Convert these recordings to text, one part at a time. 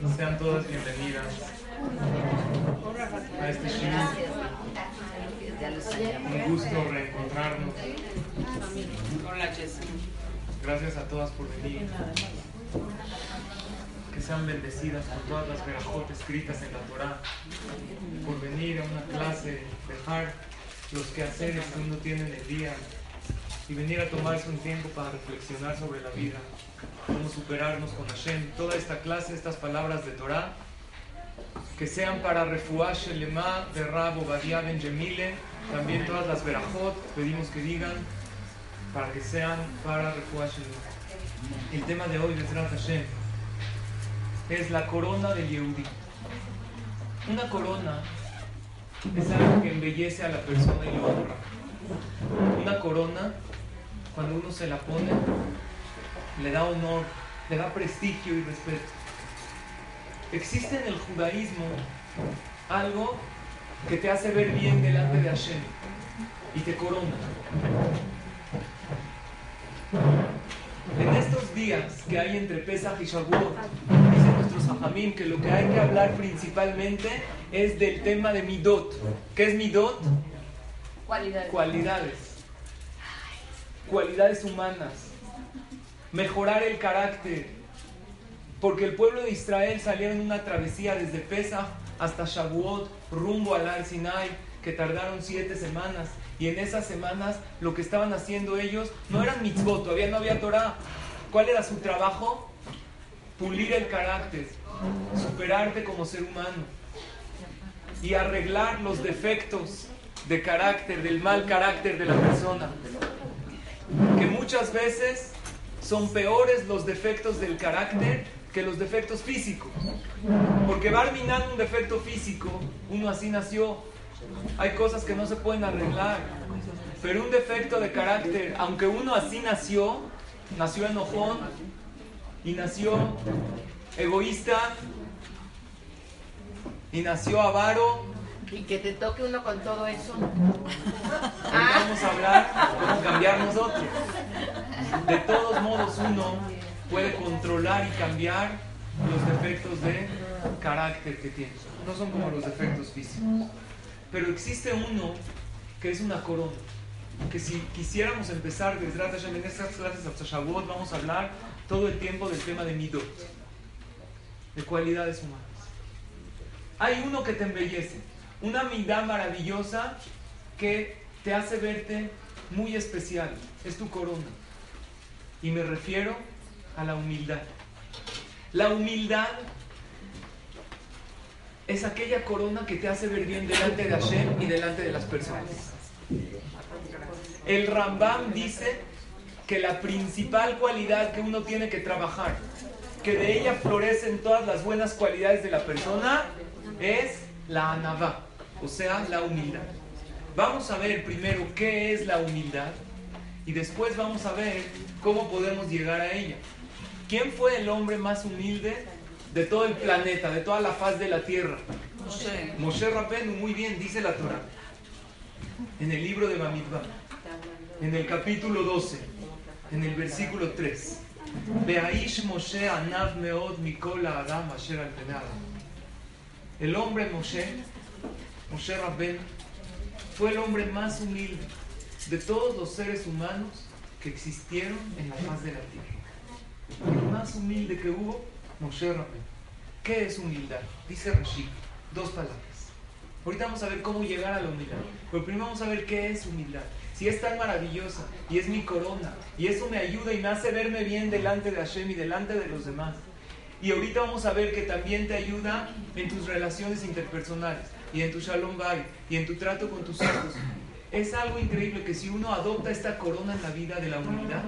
Sean todas bienvenidas a este shiur. Un gusto reencontrarnos. Gracias a todas por venir. Que sean bendecidas por todas las verajot escritas en la Torah. Por venir a una clase, dejar los quehaceres que uno tiene en el día y venir a tomarse un tiempo para reflexionar sobre la vida, cómo superarnos con Hashem. Toda esta clase, estas palabras de Torah, que sean para Refuah Shelema de Rab Obadiah Ben Jemile, también todas las verajot, pedimos que digan, para que sean para Refuah. El tema de hoy, Bezrat Hashem, es la corona de Yehudi. Una corona es algo que embellece a la persona y lo honra. Una corona cuando uno se la pone, le da honor, le da prestigio y respeto. Existe en el judaísmo algo que te hace ver bien delante de Hashem y te corona. En estos días que hay entre Pesach y Shavuot, dicen nuestros hajamim que lo que hay que hablar principalmente es del tema de Midot. ¿Qué es Midot? Cualidades. Cualidades cualidades humanas, mejorar el carácter, porque el pueblo de Israel salió en una travesía desde Pesach hasta Shavuot, rumbo al Ar Sinai, que tardaron siete semanas. Y en esas semanas lo que estaban haciendo ellos no eran mitzvot, todavía no había Torah. ¿Cuál era su trabajo? Pulir el carácter, superarte como ser humano y arreglar los defectos de carácter, del mal carácter de la persona que muchas veces son peores los defectos del carácter que los defectos físicos. Porque va un defecto físico, uno así nació, hay cosas que no se pueden arreglar. Pero un defecto de carácter, aunque uno así nació, nació enojón y nació egoísta y nació avaro y que te toque uno con todo eso. vamos a hablar cómo cambiar nosotros. De todos modos, uno puede controlar y cambiar los defectos de carácter que tiene. No son como los defectos físicos. Pero existe uno que es una corona. Que si quisiéramos empezar desde en estas clases hasta Shavuot, vamos a hablar todo el tiempo del tema de midot, de cualidades humanas. Hay uno que te embellece, una midá maravillosa que te hace verte muy especial. Es tu corona. Y me refiero a la humildad. La humildad es aquella corona que te hace ver bien delante de Hashem y delante de las personas. El Rambam dice que la principal cualidad que uno tiene que trabajar, que de ella florecen todas las buenas cualidades de la persona, es la anavá o sea, la humildad. Vamos a ver primero qué es la humildad y después vamos a ver cómo podemos llegar a ella. ¿Quién fue el hombre más humilde de todo el planeta, de toda la faz de la tierra? Moshe. Moshe Rabenu, muy bien, dice la Torah. En el libro de Bamidbar, en el capítulo 12, en el versículo 3. Moshe anav meod mikola adam asher al El hombre Moshe Moshe Rabben fue el hombre más humilde de todos los seres humanos que existieron en la faz de la tierra. El más humilde que hubo, Moshe Rabben. ¿Qué es humildad? Dice Rashid, dos palabras. Ahorita vamos a ver cómo llegar a la humildad. Pero primero vamos a ver qué es humildad. Si es tan maravillosa y es mi corona y eso me ayuda y me hace verme bien delante de Hashem y delante de los demás. Y ahorita vamos a ver que también te ayuda en tus relaciones interpersonales y en tu shalom bay y en tu trato con tus hijos. Es algo increíble que si uno adopta esta corona en la vida de la humildad,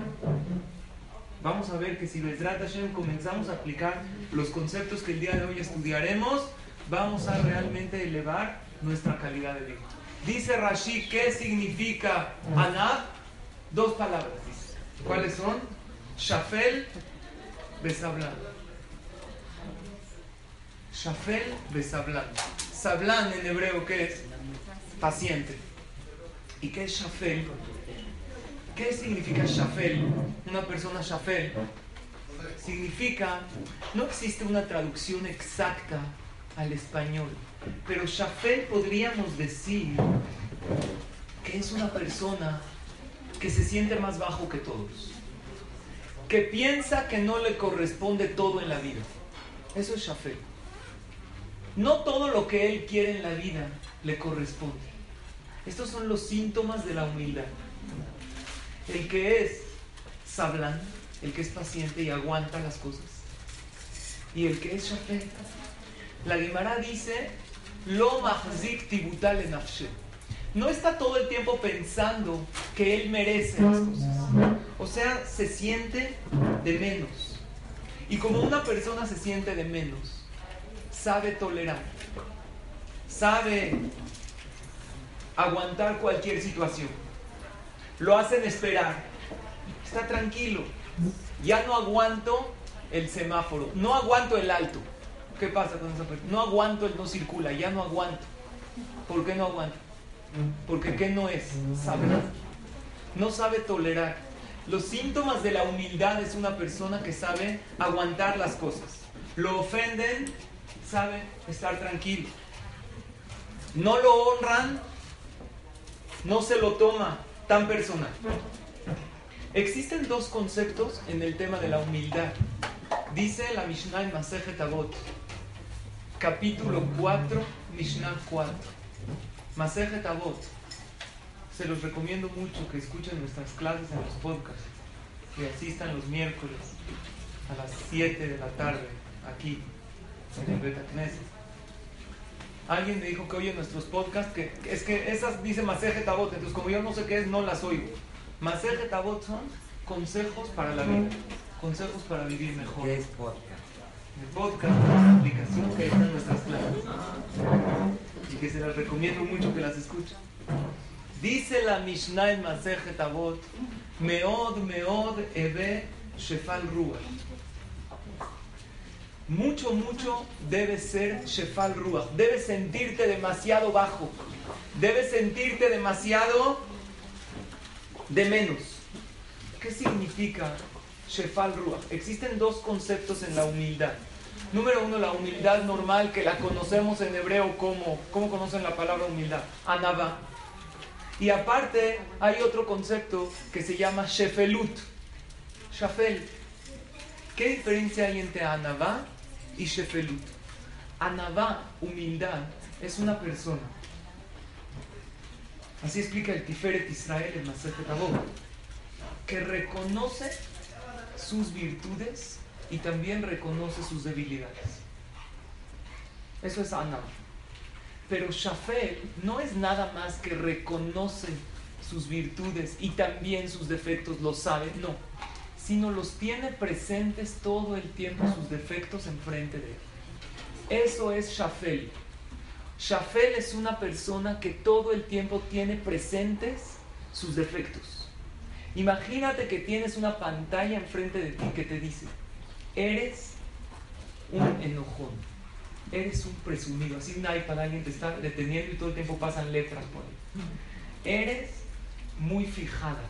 vamos a ver que si Bezrat Hashem comenzamos a aplicar los conceptos que el día de hoy estudiaremos, vamos a realmente elevar nuestra calidad de vida. Dice Rashi, ¿qué significa Anab? Dos palabras. ¿Cuáles son? Shafel, Besablan. Shafel, Besablan. Sablan en hebreo, ¿qué es? Paciente. ¿Y qué es Shafel? ¿Qué significa Shafel? Una persona Shafel significa, no existe una traducción exacta al español, pero Shafel podríamos decir que es una persona que se siente más bajo que todos, que piensa que no le corresponde todo en la vida. Eso es Shafel. No todo lo que él quiere en la vida le corresponde. Estos son los síntomas de la humildad. El que es sablán, el que es paciente y aguanta las cosas. Y el que es Shafel. La Guimara dice, lo mahzik tibutal en no está todo el tiempo pensando que él merece las cosas. O sea, se siente de menos. Y como una persona se siente de menos, sabe tolerar, sabe aguantar cualquier situación. Lo hacen esperar. Está tranquilo. Ya no aguanto el semáforo, no aguanto el alto. ¿Qué pasa con esa persona? No aguanto el no circula, ya no aguanto. ¿Por qué no aguanto? Porque ¿qué no es? Saber. No sabe tolerar. Los síntomas de la humildad es una persona que sabe aguantar las cosas. Lo ofenden, sabe estar tranquilo. No lo honran, no se lo toma tan personal. Existen dos conceptos en el tema de la humildad. Dice la Mishnah en Masejet Avot, capítulo 4, Mishnah 4. Masejet Avot. Se los recomiendo mucho que escuchen nuestras clases en los podcasts, que asistan los miércoles a las 7 de la tarde aquí Alguien me dijo que oye nuestros podcasts, que es que esas dice Masejet Avot, entonces como yo no sé qué es, no las oigo. Masejet Avot son consejos para la vida, consejos para vivir mejor. ¿Qué es podcast? El podcast es una aplicación que está en nuestras clases y que se las recomiendo mucho que las escuchen. Dice la Mishnah en Masejet Avot, Meod, Meod, Ebe, Shefal Ruach. Mucho, mucho debe ser Shefal Ruach. Debes sentirte demasiado bajo. Debes sentirte demasiado de menos. ¿Qué significa Shefal Ruach? Existen dos conceptos en la humildad. Número uno, la humildad normal que la conocemos en hebreo como, ¿cómo conocen la palabra humildad? Anaba. Y aparte hay otro concepto que se llama shefelut. Shafel. ¿Qué diferencia hay entre anaba y shefelut? Anaba, humildad, es una persona. Así explica el Tiferet Israel en Masejet que reconoce sus virtudes y también reconoce sus debilidades. Eso es Ana. Pero Shafel no es nada más que reconoce sus virtudes y también sus defectos, lo sabe, no, sino los tiene presentes todo el tiempo sus defectos enfrente de él. Eso es Shafel. Shafel es una persona que todo el tiempo tiene presentes sus defectos. Imagínate que tienes una pantalla enfrente de ti que te dice, Eres un enojón. Eres un presumido. Así un iPad alguien te está deteniendo y todo el tiempo pasan letras por ahí. Eres muy fijada.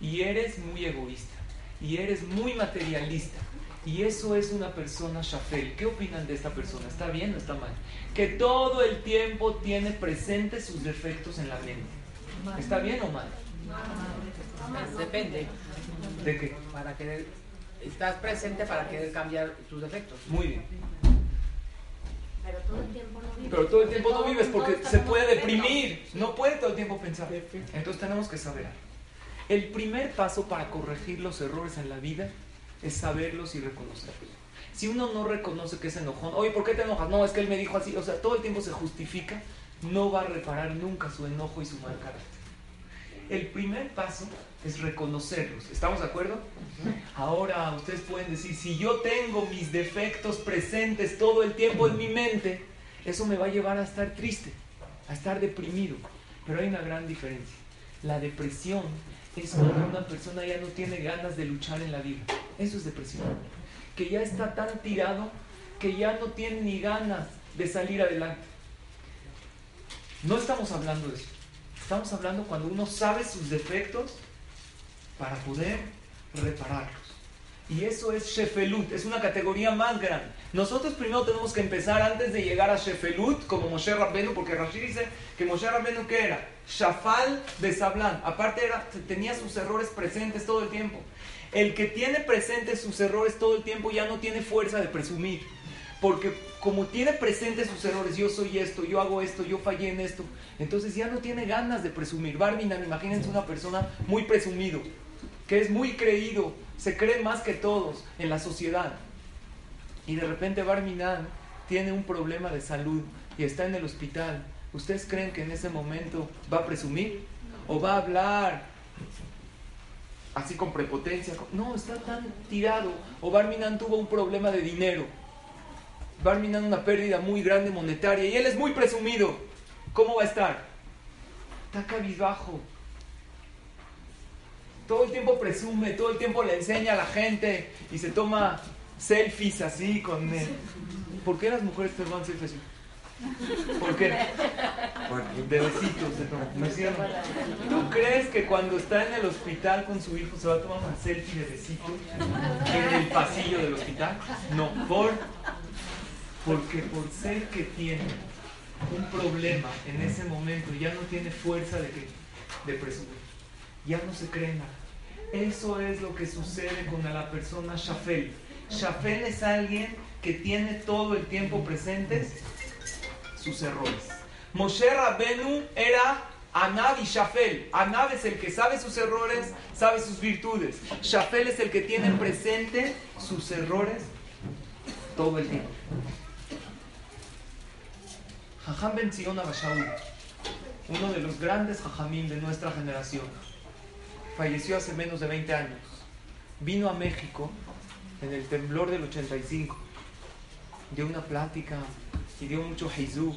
Y eres muy egoísta. Y eres muy materialista. Y eso es una persona shafel. ¿Qué opinan de esta persona? ¿Está bien o está mal? Que todo el tiempo tiene presentes sus defectos en la mente. ¿Está bien o mal? Depende. ¿De qué? Para que estás presente para querer cambiar tus defectos. Muy bien. Pero todo el tiempo no vives. Pero todo el tiempo no vives porque se puede deprimir. No puede todo el tiempo pensar. Entonces tenemos que saber. El primer paso para corregir los errores en la vida es saberlos y reconocerlos. Si uno no reconoce que es enojón, oye, ¿por qué te enojas? No, es que él me dijo así. O sea, todo el tiempo se justifica, no va a reparar nunca su enojo y su mal carácter. El primer paso es reconocerlos. ¿Estamos de acuerdo? Ahora ustedes pueden decir, si yo tengo mis defectos presentes todo el tiempo en mi mente, eso me va a llevar a estar triste, a estar deprimido. Pero hay una gran diferencia. La depresión es cuando una persona ya no tiene ganas de luchar en la vida. Eso es depresión. Que ya está tan tirado que ya no tiene ni ganas de salir adelante. No estamos hablando de eso. Estamos hablando cuando uno sabe sus defectos para poder repararlos. Y eso es Shefelut, es una categoría más grande. Nosotros primero tenemos que empezar antes de llegar a Shefelut, como Moshe Rabbenu, porque Rashi dice que Moshe Rabbenu, ¿qué era? Shafal de Sablán. Aparte era, tenía sus errores presentes todo el tiempo. El que tiene presentes sus errores todo el tiempo ya no tiene fuerza de presumir. Porque como tiene presentes sus errores, yo soy esto, yo hago esto, yo fallé en esto, entonces ya no tiene ganas de presumir. Barminan, imagínense una persona muy presumido, que es muy creído, se cree más que todos en la sociedad. Y de repente Barminan tiene un problema de salud y está en el hospital. ¿Ustedes creen que en ese momento va a presumir? ¿O va a hablar así con prepotencia? No, está tan tirado. O Barminan tuvo un problema de dinero. Barminan una pérdida muy grande monetaria y él es muy presumido. ¿Cómo va a estar? Está cabizbajo todo el tiempo presume, todo el tiempo le enseña a la gente y se toma selfies así con él. ¿Por qué las mujeres te toman selfies así? ¿Por qué? De besitos se toman. ¿Tú crees que cuando está en el hospital con su hijo se va a tomar una selfie de besitos en el pasillo del hospital? No, por porque por ser que tiene un problema en ese momento ya no tiene fuerza de, que, de presumir. Ya no se cree nada. Eso es lo que sucede con la persona Shafel. Shafel es alguien que tiene todo el tiempo presentes sus errores. Moshe Rabenu era Anab y Shafel. Anab es el que sabe sus errores, sabe sus virtudes. Shafel es el que tiene presente sus errores todo el tiempo. Jajam Ben Zion uno de los grandes jajamín de nuestra generación falleció hace menos de 20 años. Vino a México en el temblor del 85. Dio una plática y dio mucho Jesús.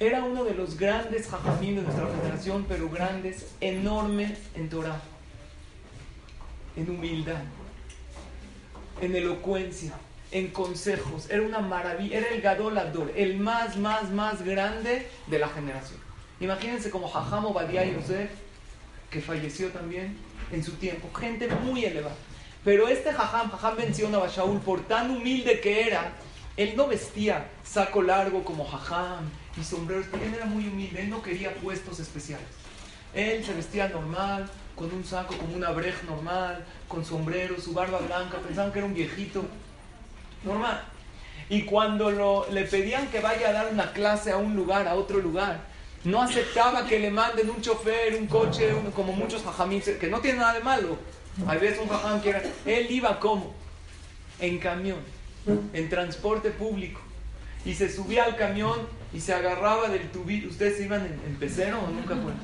Era uno de los grandes jajamim de nuestra generación, pero grandes, enormes en Torah, en humildad, en elocuencia, en consejos. Era una maravilla, era el Gadol el más, más, más grande de la generación. Imagínense como Jajam Obadiah Yosef que falleció también en su tiempo. Gente muy elevada. Pero este Jajam, Jajam menciona a Shaul, por tan humilde que era, él no vestía saco largo como Jajam y sombreros, él era muy humilde, él no quería puestos especiales. Él se vestía normal, con un saco como una brej normal, con sombrero, su barba blanca, pensaban que era un viejito, normal. Y cuando le pedían que vaya a dar una clase a un lugar, a otro lugar, no aceptaba que le manden un chofer, un coche, como muchos jajamín, que no tiene nada de malo. A veces un jajam quiere. Él iba como? En camión, en transporte público. Y se subía al camión y se agarraba del tubillo. ¿Ustedes iban en, pecero o nunca fueron?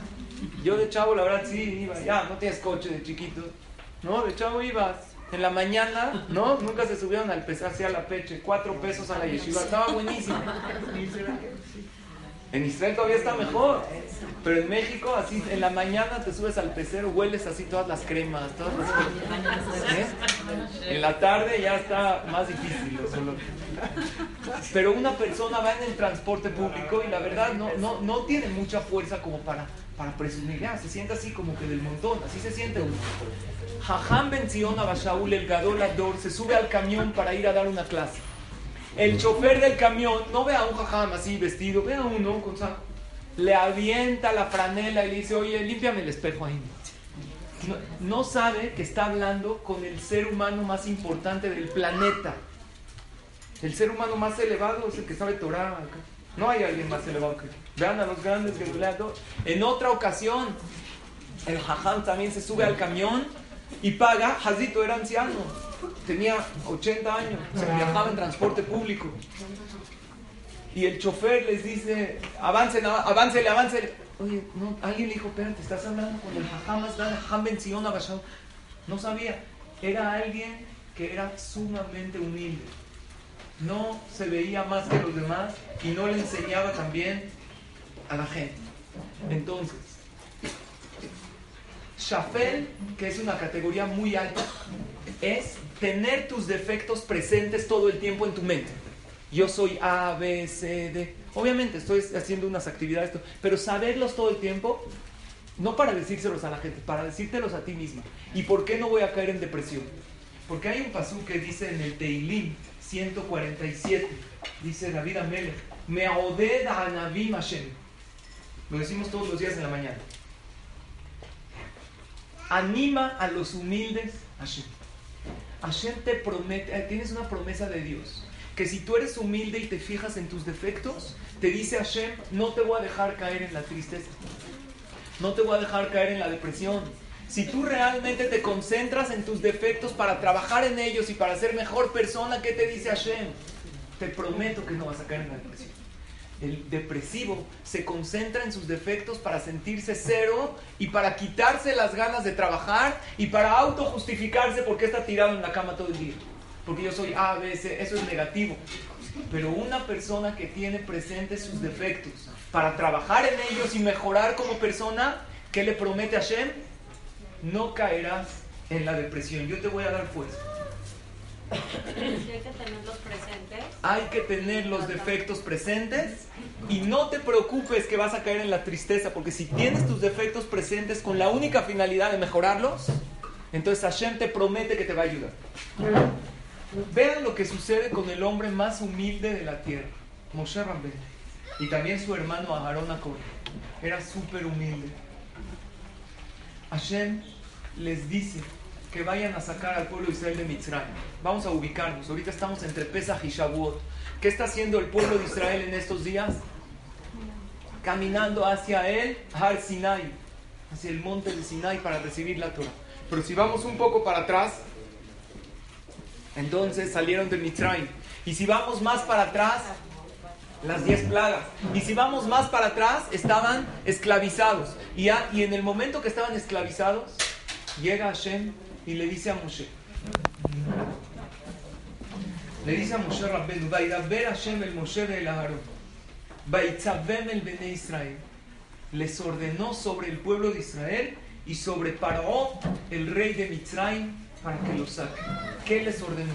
Yo de chavo, la verdad, sí, iba. Ya, no tienes coche de chiquito. No, de chavo ibas. En la mañana, ¿no? Nunca se subieron al pecero hacia la peche. Cuatro pesos a la yeshiva. Estaba buenísimo. En Israel todavía está mejor. Pero en México, así en la mañana te subes al pecero, hueles así todas las cremas, todas las ¿Eh? En la tarde ya está más difícil. Pero una persona va en el transporte público y la verdad no, no, no tiene mucha fuerza como para, para presumir. Ya, se siente así como que del montón, así se siente uno. Jajam Ben Bashaul, el Gadol Ador, se sube al camión para ir a dar una clase. El chofer del camión no ve a un jajam así vestido, ve a uno con saco. Le avienta la franela y le dice, oye, límpiame el espejo ahí. No, sabe que está hablando con el ser humano más importante del planeta. El ser humano más elevado es el que sabe Torah. No hay alguien más elevado que Vean a los grandes que En otra ocasión, el jajam también se sube al camión y paga. Hazito era anciano tenía 80 años, se viajaba en transporte público. Y el chofer les dice, avancen, avancen, avancen. Oye, no, alguien le dijo, espérate, estás hablando con el Jajam Benzion No sabía, era alguien que era sumamente humilde. No se veía más que los demás y no le enseñaba también a la gente. Entonces, Shafel, que es una categoría muy alta, es tener tus defectos presentes todo el tiempo en tu mente. Yo soy A, B, C, D. Obviamente estoy haciendo unas actividades, pero saberlos todo el tiempo, no para decírselos a la gente, para decírtelos a ti misma. ¿Y por qué no voy a caer en depresión? Porque hay un pasú que dice en el Teilim 147, dice David Amelech, me a Anabim Hashem. Lo decimos todos los días en la mañana. Anima a los humildes Hashem. Hashem te promete, eh, tienes una promesa de Dios, que si tú eres humilde y te fijas en tus defectos, te dice Hashem, no te voy a dejar caer en la tristeza, no te voy a dejar caer en la depresión. Si tú realmente te concentras en tus defectos para trabajar en ellos y para ser mejor persona, ¿qué te dice Hashem? Te prometo que no vas a caer en la depresión. El depresivo se concentra en sus defectos para sentirse cero y para quitarse las ganas de trabajar y para autojustificarse porque está tirado en la cama todo el día. Porque yo soy A, B, C, eso es negativo. Pero una persona que tiene presentes sus defectos para trabajar en ellos y mejorar como persona, ¿qué le promete a Hashem? No caerás en la depresión. Yo te voy a dar fuerza. Hay que tenerlos presentes. Hay que tener los defectos presentes y no te preocupes que vas a caer en la tristeza, porque si tienes tus defectos presentes con la única finalidad de mejorarlos, entonces Hashem te promete que te va a ayudar. Vean lo que sucede con el hombre más humilde de la tierra, Moshe Rabbeinu, y también su hermano Aharon Akor. Era súper humilde. Hashem les dice que vayan a sacar al pueblo de Israel de Mitzrayim. Vamos a ubicarnos. Ahorita estamos entre Pesach y Shavuot. ¿Qué está haciendo el pueblo de Israel en estos días? Caminando hacia el Har Sinai, hacia el monte de Sinai para recibir la Torah. Pero si vamos un poco para atrás, entonces salieron de Mitzrayim. Y si vamos más para atrás, las diez plagas. Y si vamos más para atrás, estaban esclavizados. Y, y en el momento que estaban esclavizados, llega Hashem y le dice a Moshe, le dice a Moshe Rabbenu, ver Hashem el Moshe el Aharón, el Bene Israel, les ordenó sobre el pueblo de Israel y sobre Paró, el rey de Mitzrayim, para que lo saque. ¿Qué les ordenó?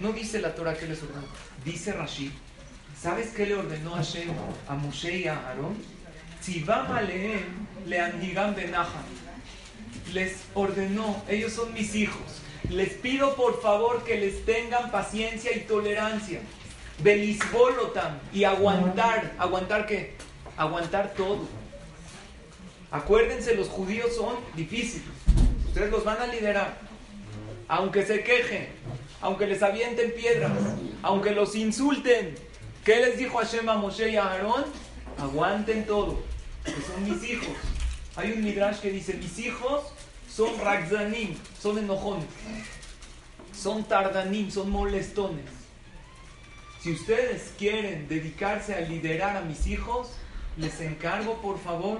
No dice la Torah que les ordenó, dice Rashid. ¿Sabes qué le ordenó Hashem a Moshe y a Aarón? Tzivam aleem le andigam benaja les ordenó, ellos son mis hijos, les pido por favor que les tengan paciencia y tolerancia, belisbolotam y aguantar, aguantar qué, aguantar todo. Acuérdense, los judíos son difíciles, ustedes los van a liderar, aunque se quejen, aunque les avienten piedras, aunque los insulten. ¿Qué les dijo Hashem a Moshe y a Aarón? Aguanten todo, que son mis hijos. Hay un midrash que dice, mis hijos son ragzanim, son enojones, son tardanim, son molestones. Si ustedes quieren dedicarse a liderar a mis hijos, les encargo por favor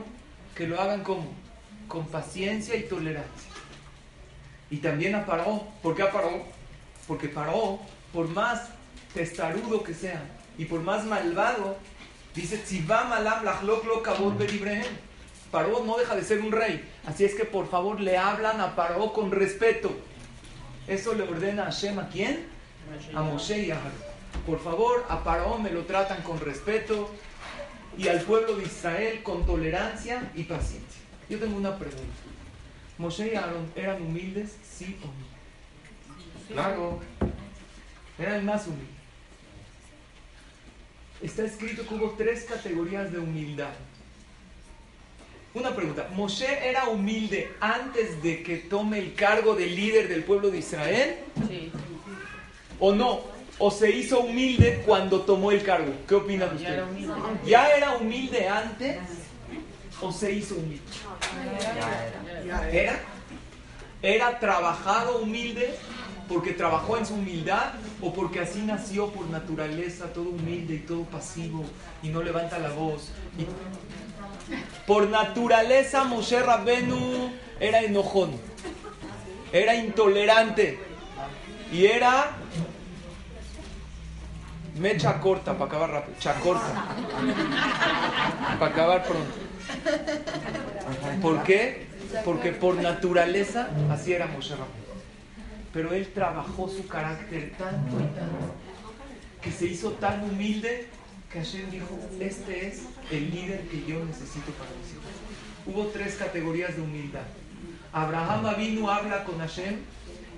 que lo hagan como con paciencia y tolerancia. Y también a Paró, ¿por qué a? Porque Paró, por más testarudo que sea y por más malvado, dice, malam lo Paró no deja de ser un rey. Así es que por favor le hablan a Paró con respeto. Eso le ordena a Hashem a quién? A Moshe y a Harón. Por favor, a Paró me lo tratan con respeto y al pueblo de Israel con tolerancia y paciencia. Yo tengo una pregunta. ¿Moshe y Aarón eran humildes? Sí o no. Claro. Eran el más humilde. Está escrito que hubo tres categorías de humildad. Una pregunta, ¿Moshe era humilde antes de que tome el cargo de líder del pueblo de Israel? Sí. ¿O no? ¿O se hizo humilde cuando tomó el cargo? ¿Qué opinan ustedes? ¿Ya era humilde antes o se hizo humilde? ¿Era? ¿Era trabajado humilde porque trabajó en su humildad o porque así nació por naturaleza, todo humilde y todo pasivo y no levanta la voz? Por naturaleza Moshe Rabbenu era enojón, era intolerante y era mecha corta para acabar rápido, corta para acabar pronto. ¿Por qué? Porque por naturaleza así era Moshe Rabbenu. Pero él trabajó su carácter tanto y tanto que se hizo tan humilde que Hashem dijo, este es el líder que yo necesito para mis hijos. Hubo tres categorías de humildad. Abraham Avinu habla con Hashem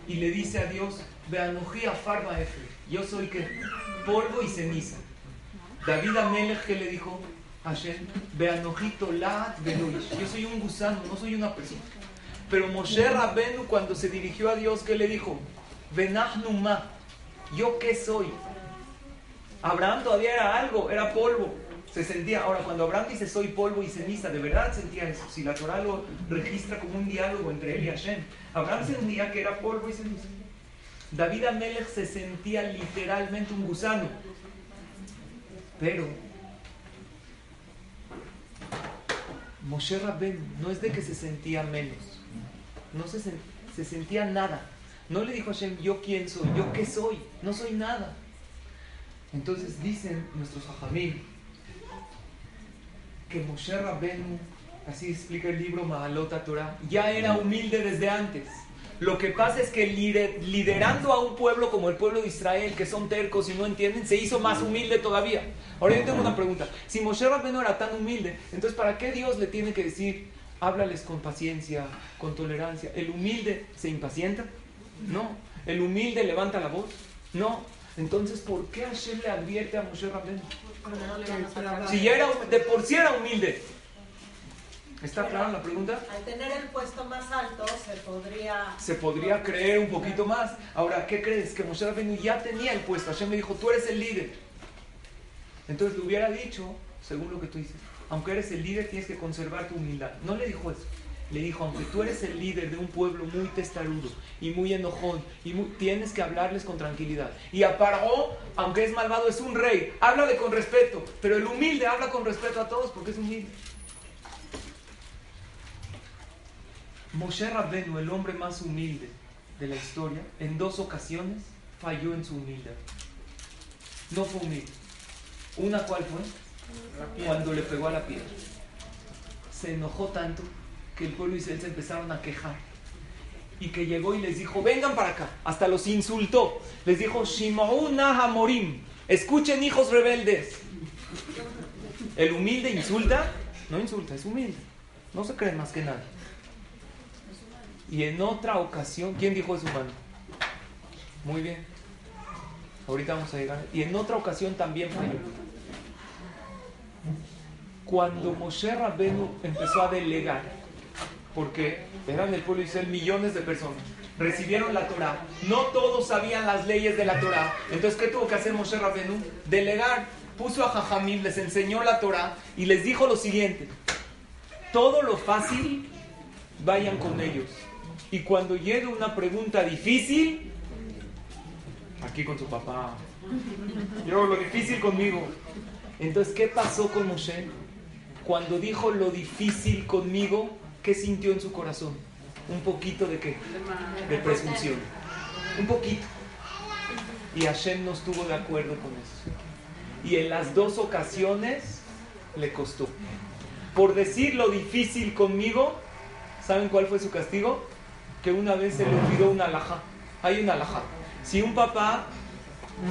y le dice a Dios, Beanoji Farba Efe. Yo soy que polvo y ceniza. David Amelech que le dijo Hashem, Beanoji Tolat Beluish. Yo soy un gusano, no soy una persona. Pero Moshe Rabenu cuando se dirigió a Dios, ¿qué le dijo? ¿Yo qué soy? Abraham todavía era algo, era polvo. Se sentía, ahora cuando Abraham dice soy polvo y ceniza, de verdad sentía eso. Si la Torah lo registra como un diálogo entre él y Hashem. Abraham sentía que era polvo y ceniza. David Amelech se sentía literalmente un gusano. Pero Moshe Rabben no es de que se sentía menos. No se, se sentía nada. No le dijo a Hashem, yo quién soy, yo qué soy, no soy nada. Entonces dicen nuestros hajamim que Moshe Rabbenu, así explica el libro Mahalota Torah, ya era humilde desde antes. Lo que pasa es que liderando a un pueblo como el pueblo de Israel, que son tercos y no entienden, se hizo más humilde todavía. Ahora yo tengo una pregunta. Si Moshe Rabbenu era tan humilde, entonces ¿para qué Dios le tiene que decir, háblales con paciencia, con tolerancia? ¿El humilde se impacienta? No. ¿El humilde levanta la voz? No. Entonces, ¿por qué Hashem le advierte a Moshe Si ya era, de por sí era humilde. ¿Está clara la pregunta? Al tener el puesto más alto, se podría... Se podría creer un poquito más. Ahora, ¿qué crees? Que Moshe Rabbeinu ya tenía el puesto. Hashem le dijo, tú eres el líder. Entonces le hubiera dicho, según lo que tú dices, aunque eres el líder, tienes que conservar tu humildad. No le dijo eso le dijo, aunque tú eres el líder de un pueblo muy testarudo y muy enojón, y tienes que hablarles con tranquilidad. Y a Paró, aunque es malvado, es un rey, háblale con respeto, pero el humilde habla con respeto a todos porque es humilde. Moshe Rabbenu, el hombre más humilde de la historia, en dos ocasiones falló en su humildad. No fue humilde. Una cuál fue? Cuando le pegó a la piedra. Se enojó tanto que el pueblo de Israel se empezaron a quejar. Y que llegó y les dijo, vengan para acá. Hasta los insultó. Les dijo, Shimauna Hamorim. Escuchen hijos rebeldes. El humilde insulta. No insulta, es humilde. No se cree más que nadie. Y en otra ocasión, ¿quién dijo eso, humano? Muy bien. Ahorita vamos a llegar. Y en otra ocasión también falló. Cuando Moshe Rabenu empezó a delegar porque eran el pueblo de Israel millones de personas. Recibieron la Torah. No todos sabían las leyes de la Torah. Entonces, ¿qué tuvo que hacer Moshe Rabenu? Delegar. Puso a Jajamim, les enseñó la Torah y les dijo lo siguiente. Todo lo fácil, vayan con ellos. Y cuando llegue una pregunta difícil, aquí con su papá. Yo lo difícil conmigo. Entonces, ¿qué pasó con Moshe? Cuando dijo lo difícil conmigo, ¿qué sintió en su corazón? Un poquito de qué? De presunción. Un poquito. Y Hashem no estuvo de acuerdo con eso. Y en las dos ocasiones le costó. Por decir lo difícil conmigo, ¿saben cuál fue su castigo? Que una vez se le olvidó una alhaja. Hay una alhaja. Si un papá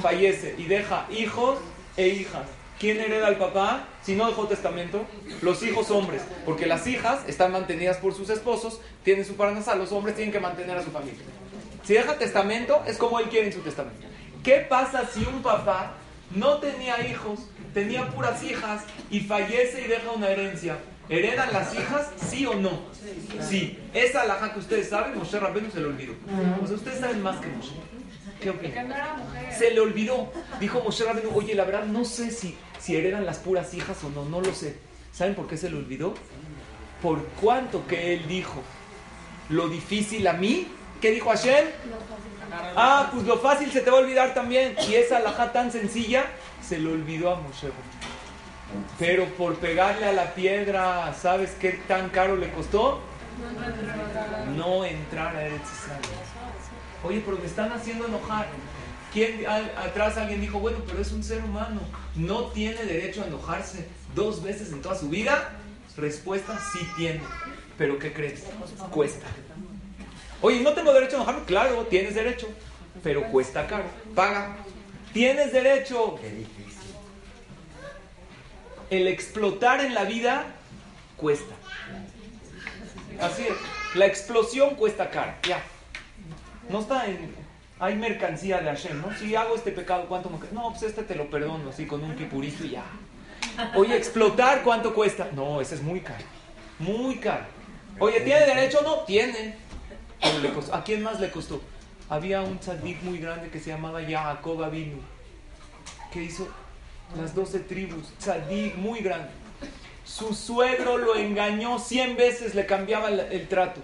fallece y deja hijos e hijas, ¿quién hereda al papá? Si no dejó testamento, los hijos hombres, porque las hijas están mantenidas por sus esposos, tienen su paranasal, los hombres tienen que mantener a su familia. Si deja testamento, es como él quiere en su testamento. ¿Qué pasa si un papá no tenía hijos, tenía puras hijas y fallece y deja una herencia? ¿Heredan las hijas, sí o no? Sí. Esa alhaja que ustedes saben, Moshe Rabbeinu se lo olvidó. O sea, ustedes saben más que Moshe. Se le olvidó. Dijo Moshe Rabbeinu, oye, la verdad no sé si si heredan las puras hijas o no, no lo sé. ¿Saben por qué se le olvidó? Por cuánto que él dijo, lo difícil a mí, ¿qué dijo Hashem? Ah, pues lo fácil se te va a olvidar también. Y esa alhaja tan sencilla se le olvidó a Moshe. Pero por pegarle a la piedra, ¿sabes qué tan caro le costó? No entrar a Eretz Oye, pero me están haciendo enojar. ¿Quién, atrás alguien dijo, bueno, pero es un ser humano, no tiene derecho a enojarse dos veces en toda su vida? Respuesta, sí tiene. Pero ¿qué crees? Cuesta. Oye, ¿no tengo derecho a enojarme? Claro, tienes derecho, pero cuesta caro. Paga. Tienes derecho. El explotar en la vida cuesta. Así es. La explosión cuesta caro. Ya. No está en hay mercancía de Hashem, ¿no? Si hago este pecado, ¿cuánto me No, pues este te lo perdono, así con un kipurito y ya. Oye, explotar, ¿cuánto cuesta? No, ese es muy caro. Muy caro. Oye, ¿tiene derecho? No, tiene. ¿A quién más le costó? Había un tzadik muy grande que se llamaba Yaakov Avinu, que hizo las doce tribus, tzadik muy grande. Su suegro lo engañó cien veces, le cambiaba el, trato.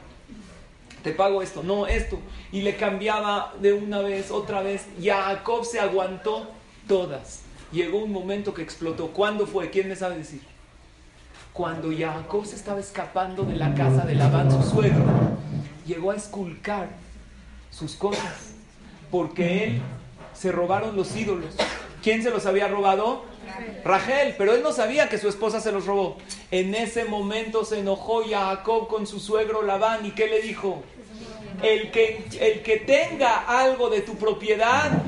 Te pago esto, no esto. Y le cambiaba de una vez, otra vez. Jacob se aguantó todas. Llegó un momento que explotó. ¿Cuándo fue? ¿Quién me sabe decir? Cuando Jacob se estaba escapando de la casa de Labán, su suegro, llegó a esculcar sus cosas. Porque él se robaron los ídolos. ¿Quién se los había robado? Rachel, pero él no sabía que su esposa se los robó. En ese momento se enojó Jacob con su suegro Labán y ¿qué le dijo? El que, el que tenga algo de tu propiedad,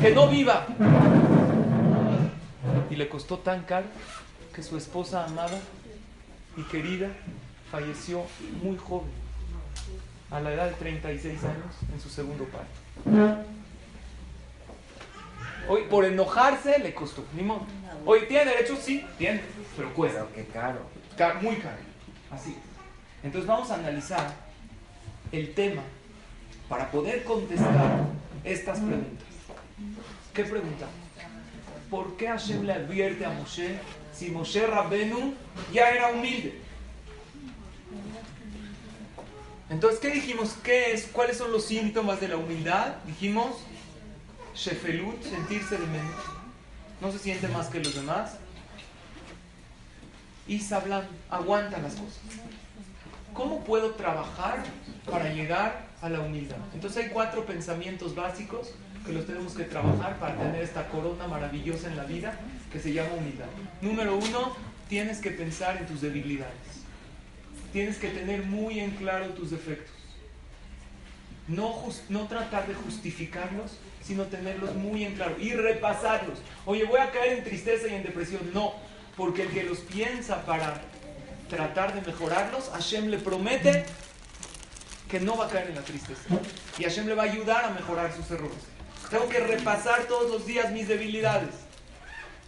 que no viva. Y le costó tan caro que su esposa amada y querida falleció muy joven, a la edad de 36 años, en su segundo parto. Hoy, por enojarse, le costó. Ni modo. Hoy, ¿tiene derecho? Sí, tiene, pero cuesta. Pero qué caro. muy caro. Así. Entonces vamos a analizar el tema para poder contestar estas preguntas. ¿Qué pregunta? ¿Por qué Hashem le advierte a Moshe si Moshe Rabbenu ya era humilde? Entonces, ¿qué dijimos? ¿Qué es? ¿Cuáles son los síntomas de la humildad? Dijimos, Shefelut, sentirse de menos. No se siente más que los demás. Y aguanta las cosas. ¿Cómo puedo trabajar para llegar a la humildad? Entonces hay cuatro pensamientos básicos que los tenemos que trabajar para tener esta corona maravillosa en la vida que se llama humildad. Número uno, tienes que pensar en tus debilidades. Tienes que tener muy en claro tus defectos. No, no tratar de justificarlos, sino tenerlos muy en claro y repasarlos. Oye, voy a caer en tristeza y en depresión. No, porque el que los piensa para tratar de mejorarlos, Hashem le promete que no va a caer en la tristeza. Y Hashem le va a ayudar a mejorar sus errores. Tengo que repasar todos los días mis debilidades.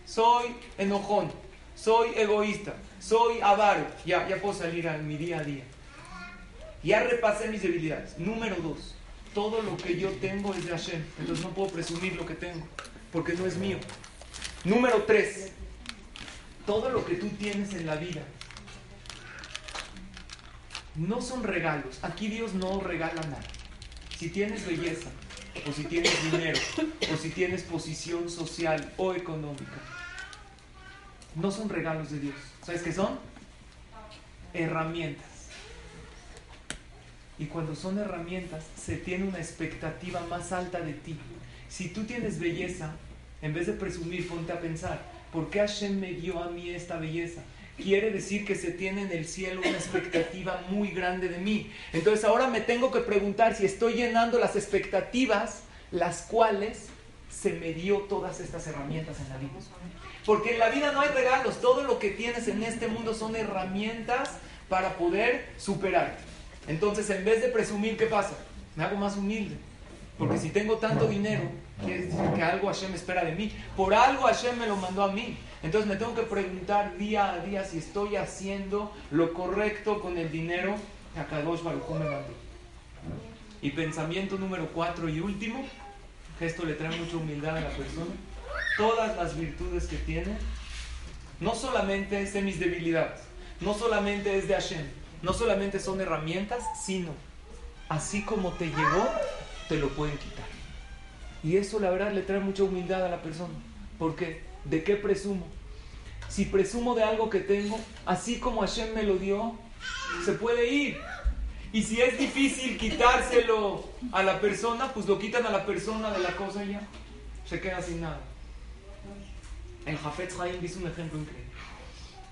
Soy enojón, soy egoísta, soy avaro. Ya, ya puedo salir a mi día a día. Ya repasé mis debilidades. Número dos, todo lo que yo tengo es de Hashem. Entonces no puedo presumir lo que tengo, porque no es mío. Número tres, todo lo que tú tienes en la vida no son regalos. Aquí Dios no regala nada. Si tienes belleza, o si tienes dinero, o si tienes posición social o económica, no son regalos de Dios. ¿Sabes qué son? Herramientas. Y cuando son herramientas, se tiene una expectativa más alta de ti. Si tú tienes belleza, en vez de presumir, ponte a pensar, ¿por qué Hashem me dio a mí esta belleza? Quiere decir que se tiene en el cielo una expectativa muy grande de mí. Entonces ahora me tengo que preguntar si estoy llenando las expectativas, las cuales se me dio todas estas herramientas en la vida. Porque en la vida no hay regalos, todo lo que tienes en este mundo son herramientas para poder superarte. Entonces, en vez de presumir, ¿qué pasa? Me hago más humilde. Porque si tengo tanto dinero, quiere decir que algo Hashem espera de mí. Por algo Hashem me lo mandó a mí. Entonces me tengo que preguntar día a día si estoy haciendo lo correcto con el dinero que Akadosh Baruj me mandó. Y pensamiento número cuatro y último, que esto le trae mucha humildad a la persona. Todas las virtudes que tiene, no solamente es de mis debilidades, no solamente es de Hashem, no solamente son herramientas, sino así como te llegó, te lo pueden quitar. Y eso la verdad le trae mucha humildad a la persona. porque ¿De qué presumo? Si presumo de algo que tengo, así como Hashem me lo dio, se puede ir. Y si es difícil quitárselo a la persona, pues lo quitan a la persona de la cosa y ya se queda sin nada. El Jafet Haim dice un ejemplo increíble.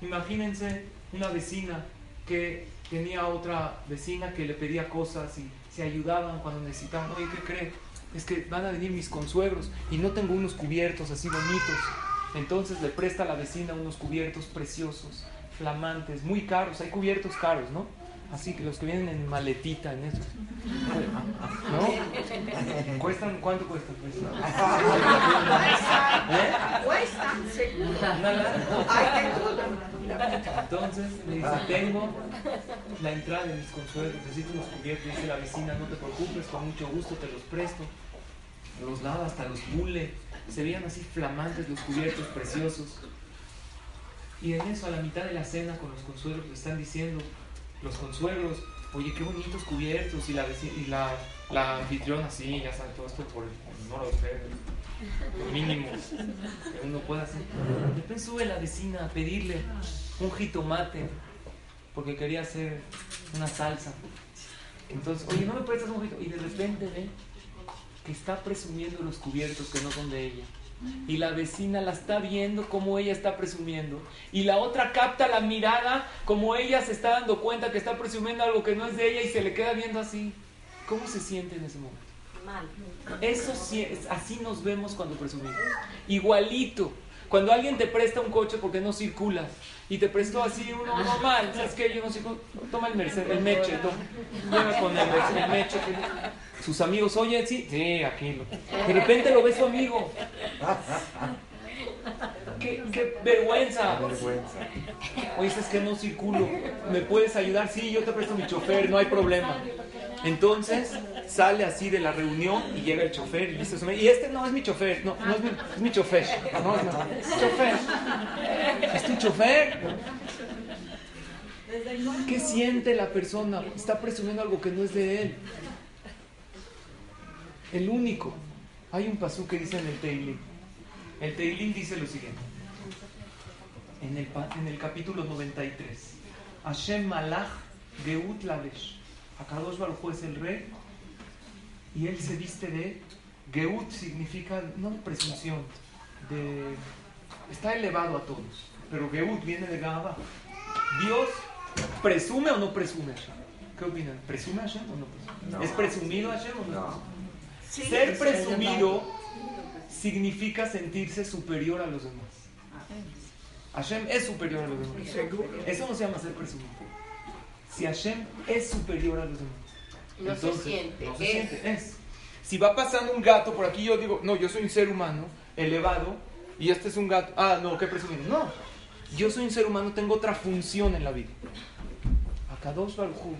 Imagínense una vecina que tenía otra vecina que le pedía cosas y se ayudaban cuando necesitaban. Oye, ¿qué cree? Es que van a venir mis consuegros y no tengo unos cubiertos así bonitos. Entonces le presta a la vecina unos cubiertos preciosos, flamantes, muy caros. Hay cubiertos caros, ¿no? Así que los que vienen en maletita, en eso. ¿No? ¿Cuestan? ¿Cuánto cuestan? Pues? ¿Eh? Cuesta, seguro. Hay de todo. Entonces le dice, tengo la entrada de mis consuelos, necesito unos cubiertos. Dice la vecina, no te preocupes, con mucho gusto te los presto. Los lava hasta los pule. Se veían así flamantes los cubiertos preciosos. Y en eso, a la mitad de la cena con los consuelos, le están diciendo, los consuelos, oye, qué bonitos cubiertos. Y la, y la, la anfitriona, sí, ya sabe todo esto por el, honor de ustedes. Lo que uno puede hacer. De repente sube la vecina a pedirle un jitomate porque quería hacer una salsa. Entonces, oye, ¿no me prestas un jitomate? Y de repente ve que está presumiendo los cubiertos que no son de ella. Y la vecina la está viendo como ella está presumiendo. Y la otra capta la mirada como ella se está dando cuenta que está presumiendo algo que no es de ella y se le queda viendo así. ¿Cómo se siente en ese momento? Mal. Eso sí, así nos vemos cuando presumimos. Igualito. Cuando alguien te presta un coche porque no circulas y te prestó así uno normal, ¿sabes qué? Yo no sé, toma el, Mercedes, el Meche, toma, con el, el Meche. Sus amigos, oye, sí, sí, aquí. Lo, de repente lo ve su amigo. Qué, qué vergüenza. Oye, es que no circulo. ¿Me puedes ayudar? Sí, yo te presto mi chofer, no hay problema. Entonces sale así de la reunión y llega el chofer y dice, y este no es mi chofer, no, es, mi, chofer, no, es chofer. ¿Es tu chofer? ¿Qué siente la persona? Está presumiendo algo que no es de él. El único. Hay un pasú que dice en el Teilim. El Teilim dice lo siguiente. En el, en el capítulo 93. Hashem Malach Geut Lavesh. Akadosh Baruj es el rey y él se viste de Geut significa no presunción, de está elevado a todos, pero Geut viene de Gaba. Dios presume o no presume ¿Qué opinan? ¿Presume Hashem o no presume? ¿Es presumido Hashem o no? Ser presumido significa sentirse superior a los demás. Hashem es superior a los demás. Eso no se llama ser presumido. Si Hashem es superior a los demás. No se siente. No se es. siente, es. Si va pasando un gato por aquí, yo digo, no, yo soy un ser humano elevado y este es un gato. Ah, no, qué presumido. No, yo soy un ser humano, tengo otra función en la vida. Akadosh Baruj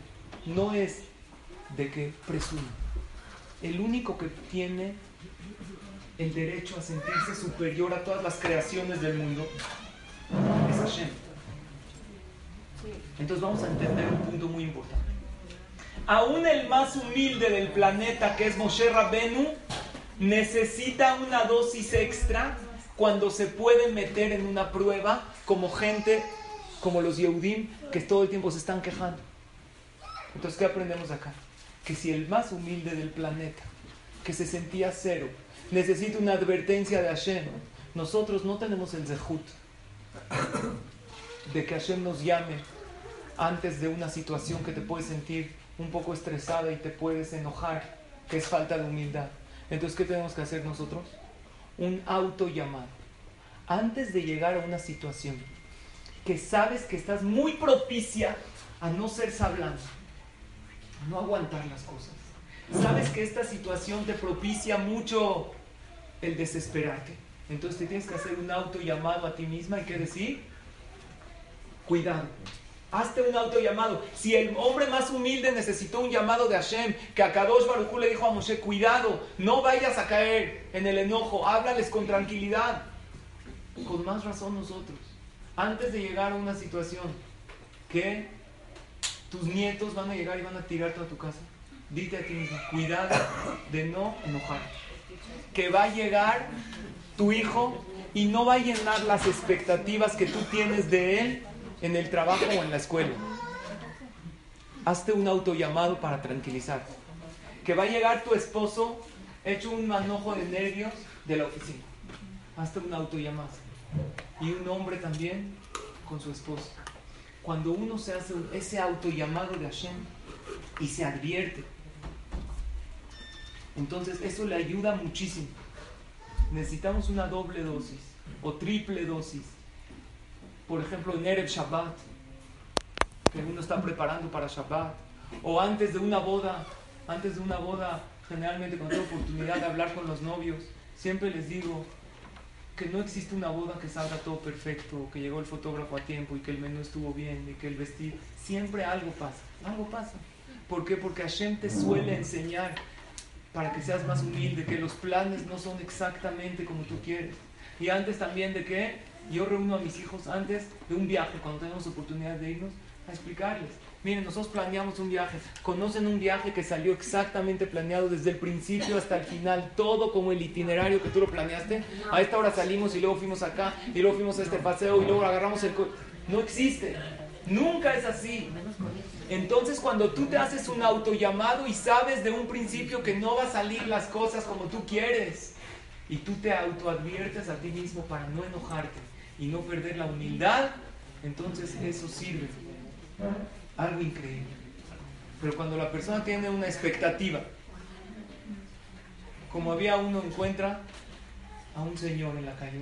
no es de que presume. El único que tiene el derecho a sentirse superior a todas las creaciones del mundo es Hashem. Entonces vamos a entender un punto muy importante. Aún el más humilde del planeta, que es Moshe Rabbenu, necesita una dosis extra cuando se puede meter en una prueba como gente, como los Yehudim, que todo el tiempo se están quejando. Entonces, ¿qué aprendemos acá? Que si el más humilde del planeta, que se sentía cero, necesita una advertencia de Hashem, nosotros no tenemos el zehut de que Hashem nos llame antes de una situación que te puede sentir un poco estresada y te puedes enojar, que es falta de humildad. Entonces, ¿qué tenemos que hacer nosotros? Un auto llamado. Antes de llegar a una situación que sabes que estás muy propicia a no ser sablando, a no aguantar las cosas. Sabes que esta situación te propicia mucho el desesperarte. Entonces te tienes que hacer un auto llamado a ti misma y que decir, cuidado, Hazte un auto llamado. Si el hombre más humilde necesitó un llamado de Hashem, que a Kadosh Baruj le dijo a Moshe, cuidado, no vayas a caer en el enojo, háblales con tranquilidad. Con más razón nosotros. Antes de llegar a una situación que tus nietos van a llegar y van a tirarte a tu casa, dite a ti mismo, cuidado de no enojar. Que va a llegar tu hijo y no va a llenar las expectativas que tú tienes de él en el trabajo o en la escuela. Hazte un autollamado para tranquilizarte. Que va a llegar tu esposo hecho un manojo de nervios de la oficina. Hazte un autollamado. Y un hombre también con su esposa. Cuando uno se hace ese autollamado de Hashem y se advierte, entonces eso le ayuda muchísimo. Necesitamos una doble dosis o triple dosis por ejemplo, en Erev Shabbat, que uno está preparando para Shabbat, o antes de una boda, antes de una boda, generalmente cuando tengo oportunidad de hablar con los novios, siempre les digo que no existe una boda que salga todo perfecto, que llegó el fotógrafo a tiempo y que el menú estuvo bien y que el vestido, siempre algo pasa, algo pasa. ¿Por qué? Porque Hashem te suele enseñar para que seas más humilde, que los planes no son exactamente como tú quieres. Y antes también de que yo reúno a mis hijos antes de un viaje, cuando tenemos oportunidad de irnos, a explicarles. Miren, nosotros planeamos un viaje. Conocen un viaje que salió exactamente planeado desde el principio hasta el final, todo como el itinerario que tú lo planeaste. A esta hora salimos y luego fuimos acá y luego fuimos a este paseo y luego agarramos el coche. No existe. Nunca es así. Entonces cuando tú te haces un autollamado y sabes de un principio que no va a salir las cosas como tú quieres y tú te autoadviertes a ti mismo para no enojarte y no perder la humildad, entonces eso sirve. Algo increíble. Pero cuando la persona tiene una expectativa, como había uno encuentra a un señor en la calle,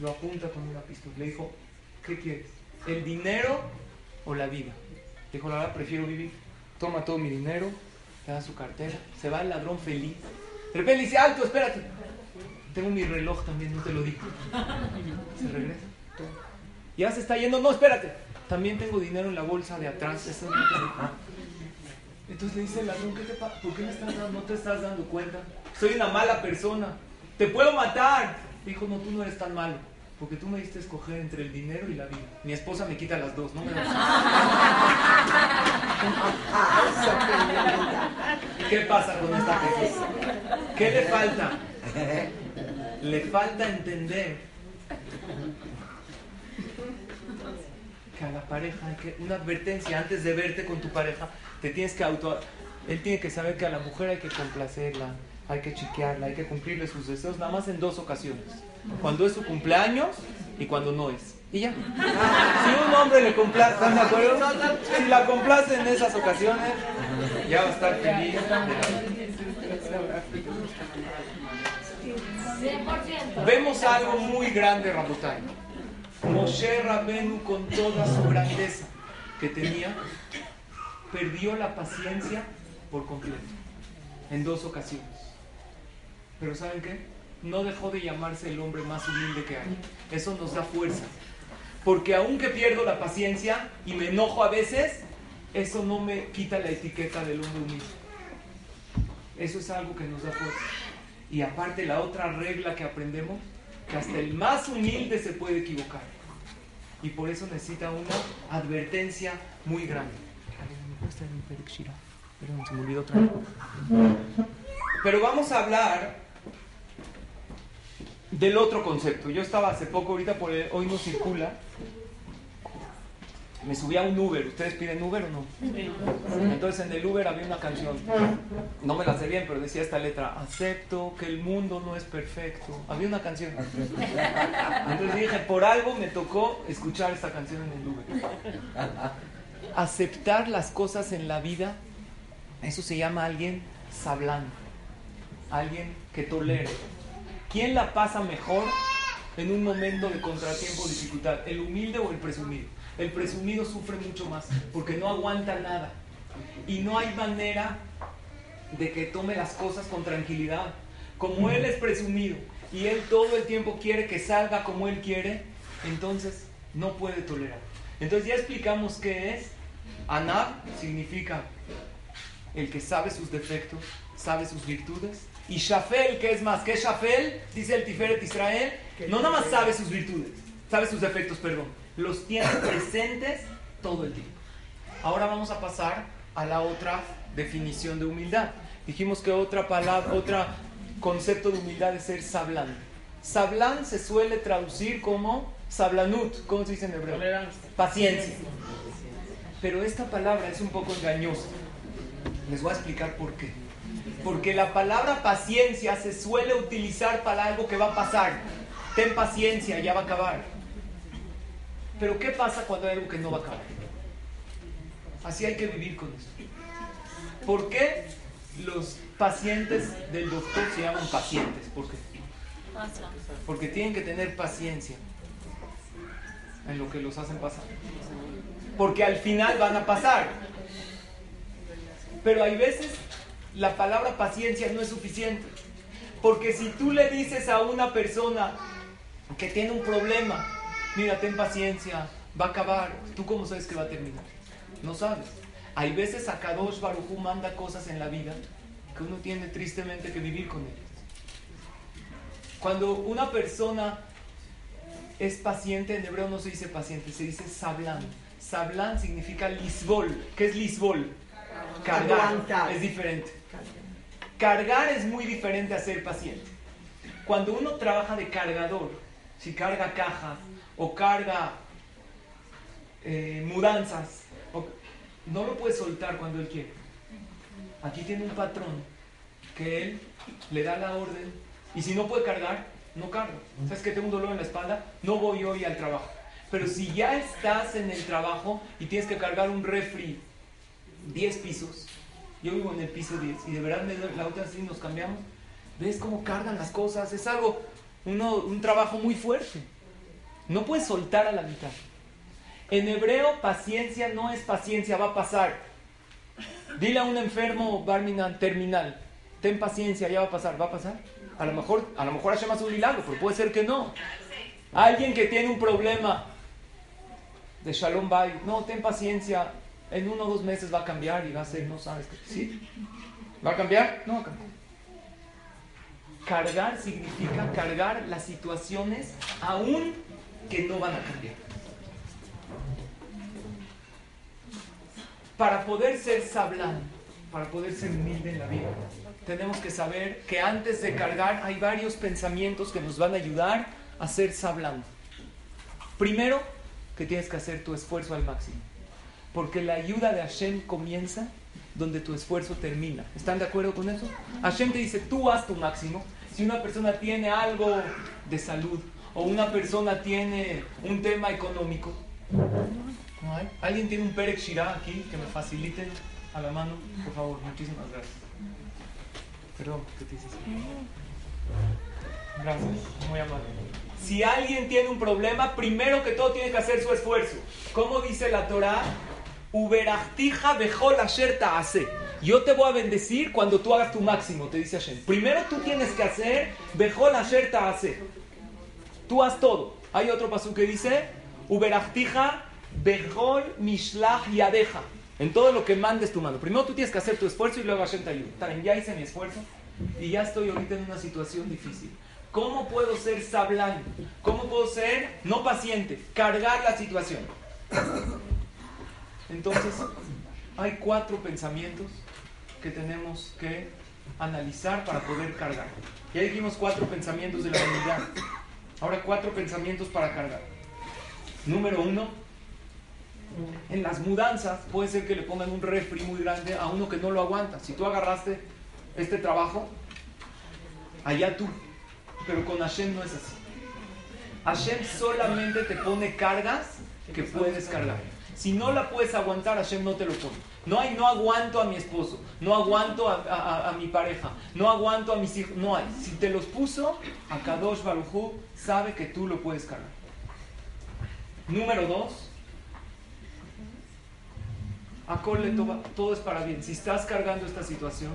lo apunta con una pistola, le dijo, ¿qué quieres? ¿El dinero o la vida? Dijo, la verdad, prefiero vivir. Toma todo mi dinero, le da su cartera, se va el ladrón feliz. De repente dice, alto, espérate. Tengo mi reloj también, no te lo digo. Se regresa. Ya se está yendo, no, espérate. También tengo dinero en la bolsa de atrás. Entonces le dice el ladrón, ¿qué te pasa? ¿Por qué me estás dando? no te estás dando cuenta? Soy una mala persona. Te puedo matar. Dijo, no, tú no eres tan malo. Porque tú me diste a escoger entre el dinero y la vida. Mi esposa me quita las dos, no me ¿Qué pasa con esta persona? ¿Qué le falta? Le falta entender que a la pareja hay que, una advertencia antes de verte con tu pareja, te tienes que auto, él tiene que saber que a la mujer hay que complacerla, hay que chiquearla, hay que cumplirle sus deseos, nada más en dos ocasiones. Cuando es su cumpleaños y cuando no es. Y ya. Si un hombre le complace, ¿están de acuerdo? Si la complace en esas ocasiones, ya va a estar feliz. Vemos algo muy grande, Rabotai. Moshe Rabenu, con toda su grandeza que tenía, perdió la paciencia por completo, en dos ocasiones. Pero ¿saben qué? No dejó de llamarse el hombre más humilde que hay. Eso nos da fuerza. Porque aunque pierdo la paciencia y me enojo a veces, eso no me quita la etiqueta del hombre humilde. Eso es algo que nos da fuerza. Y aparte la otra regla que aprendemos, que hasta el más humilde se puede equivocar. Y por eso necesita una advertencia muy grande. Pero vamos a hablar del otro concepto. Yo estaba hace poco, ahorita por hoy no circula, me subí a un Uber. ¿Ustedes piden Uber o no? Entonces en el Uber había una canción. No me la sé bien, pero decía esta letra: Acepto que el mundo no es perfecto. Había una canción. Entonces dije: Por algo me tocó escuchar esta canción en el Uber. Aceptar las cosas en la vida, eso se llama alguien sablán. Alguien que tolera. ¿Quién la pasa mejor en un momento de contratiempo o dificultad? ¿El humilde o el presumido? El presumido sufre mucho más porque no aguanta nada. Y no hay manera de que tome las cosas con tranquilidad. Como él es presumido y él todo el tiempo quiere que salga como él quiere, entonces no puede tolerar. Entonces ya explicamos qué es. Anab significa el que sabe sus defectos, sabe sus virtudes. Y Shafel, que es más que Shafel, dice el Tiferet Israel, no nada más sabe sus virtudes, sabe sus defectos, perdón los tiene presentes todo el tiempo. Ahora vamos a pasar a la otra definición de humildad. Dijimos que otra palabra, otro concepto de humildad es ser sablán. Sablán se suele traducir como sablanut, ¿cómo se dice en hebreo? Paciencia. Pero esta palabra es un poco engañosa. Les voy a explicar por qué. Porque la palabra paciencia se suele utilizar para algo que va a pasar. Ten paciencia, ya va a acabar. Pero ¿qué pasa cuando hay algo que no va a acabar? Así hay que vivir con eso. ¿Por qué los pacientes del doctor se llaman pacientes? ¿Por qué? Porque tienen que tener paciencia en lo que los hacen pasar. Porque al final van a pasar. Pero hay veces la palabra paciencia no es suficiente. Porque si tú le dices a una persona que tiene un problema, mira, ten paciencia, va a acabar, ¿tú cómo sabes que va a terminar? No sabes. Hay veces a Kadosh Barujú manda cosas en la vida que uno tiene tristemente que vivir con ellas. Cuando una persona es paciente, en hebreo no se dice paciente, se dice sablán. Sablán significa lisbol. ¿Qué es lisbol? Cargar. Es diferente. Cargar es muy diferente a ser paciente. Cuando uno trabaja de cargador, si carga cajas o carga eh, mudanzas, no lo puede soltar cuando él quiere. Aquí tiene un patrón que él le da la orden y si no puede cargar, no carga. ¿Sabes que tengo un dolor en la espalda? No voy hoy al trabajo. Pero si ya estás en el trabajo y tienes que cargar un refri 10 pisos, yo vivo en el piso 10 y de verdad la otra sí nos cambiamos, ves cómo cargan las cosas, es algo, uno, un trabajo muy fuerte. No puedes soltar a la mitad. En hebreo, paciencia no es paciencia, va a pasar. Dile a un enfermo Barminan terminal, ten paciencia, ya va a pasar, ¿va a pasar? A lo mejor, a lo mejor hace un milagro, pero puede ser que no. Alguien que tiene un problema de Shalom Bay, no, ten paciencia, en uno o dos meses va a cambiar y va a ser, no sabes qué. ¿Sí? ¿Va a cambiar? No va a cambiar. Cargar significa cargar las situaciones aún que no van a cambiar. Para poder ser sablán, para poder ser humilde en la vida, tenemos que saber que antes de cargar hay varios pensamientos que nos van a ayudar a ser sablán. Primero, que tienes que hacer tu esfuerzo al máximo. Porque la ayuda de Hashem comienza donde tu esfuerzo termina. ¿Están de acuerdo con eso? Hashem te dice, tú haz tu máximo. Si una persona tiene algo de salud o una persona tiene un tema económico. ¿Alguien tiene un Perek Shirah aquí que me facilite a la mano? Por favor, muchísimas gracias. Perdón, ¿qué te dices? Gracias, muy amable. Si alguien tiene un problema, primero que todo tiene que hacer su esfuerzo. ¿Cómo dice la Torah? Hace. Yo te voy a bendecir cuando tú hagas tu máximo, te dice Hashem. Primero tú tienes que hacer Bejol hace. Tú haz todo. Hay otro paso que dice Uberachtija Bejol Mishlach Yadeja. En todo lo que mandes tu mano. Primero tú tienes que hacer tu esfuerzo y luego Hashem te ayuda. Ya hice mi esfuerzo y ya estoy ahorita en una situación difícil. ¿Cómo puedo ser sablán? ¿Cómo puedo ser no paciente? Cargar la situación. Entonces, hay cuatro pensamientos que tenemos que analizar para poder cargar. Ya dijimos cuatro pensamientos de la unidad. Ahora cuatro pensamientos para cargar. Número uno, en las mudanzas puede ser que le pongan un refri muy grande a uno que no lo aguanta. Si tú agarraste este trabajo, allá tú. Pero con Hashem no es así. Hashem solamente te pone cargas que puedes cargar. Si no la puedes aguantar, Hashem no te lo pone. No hay, no aguanto a mi esposo, no aguanto a, mi pareja, no aguanto a mis hijos, no hay. Si te los puso, a Kadosh Baruchu sabe que tú lo puedes cargar. Número dos, a todo es para bien. Si estás cargando esta situación,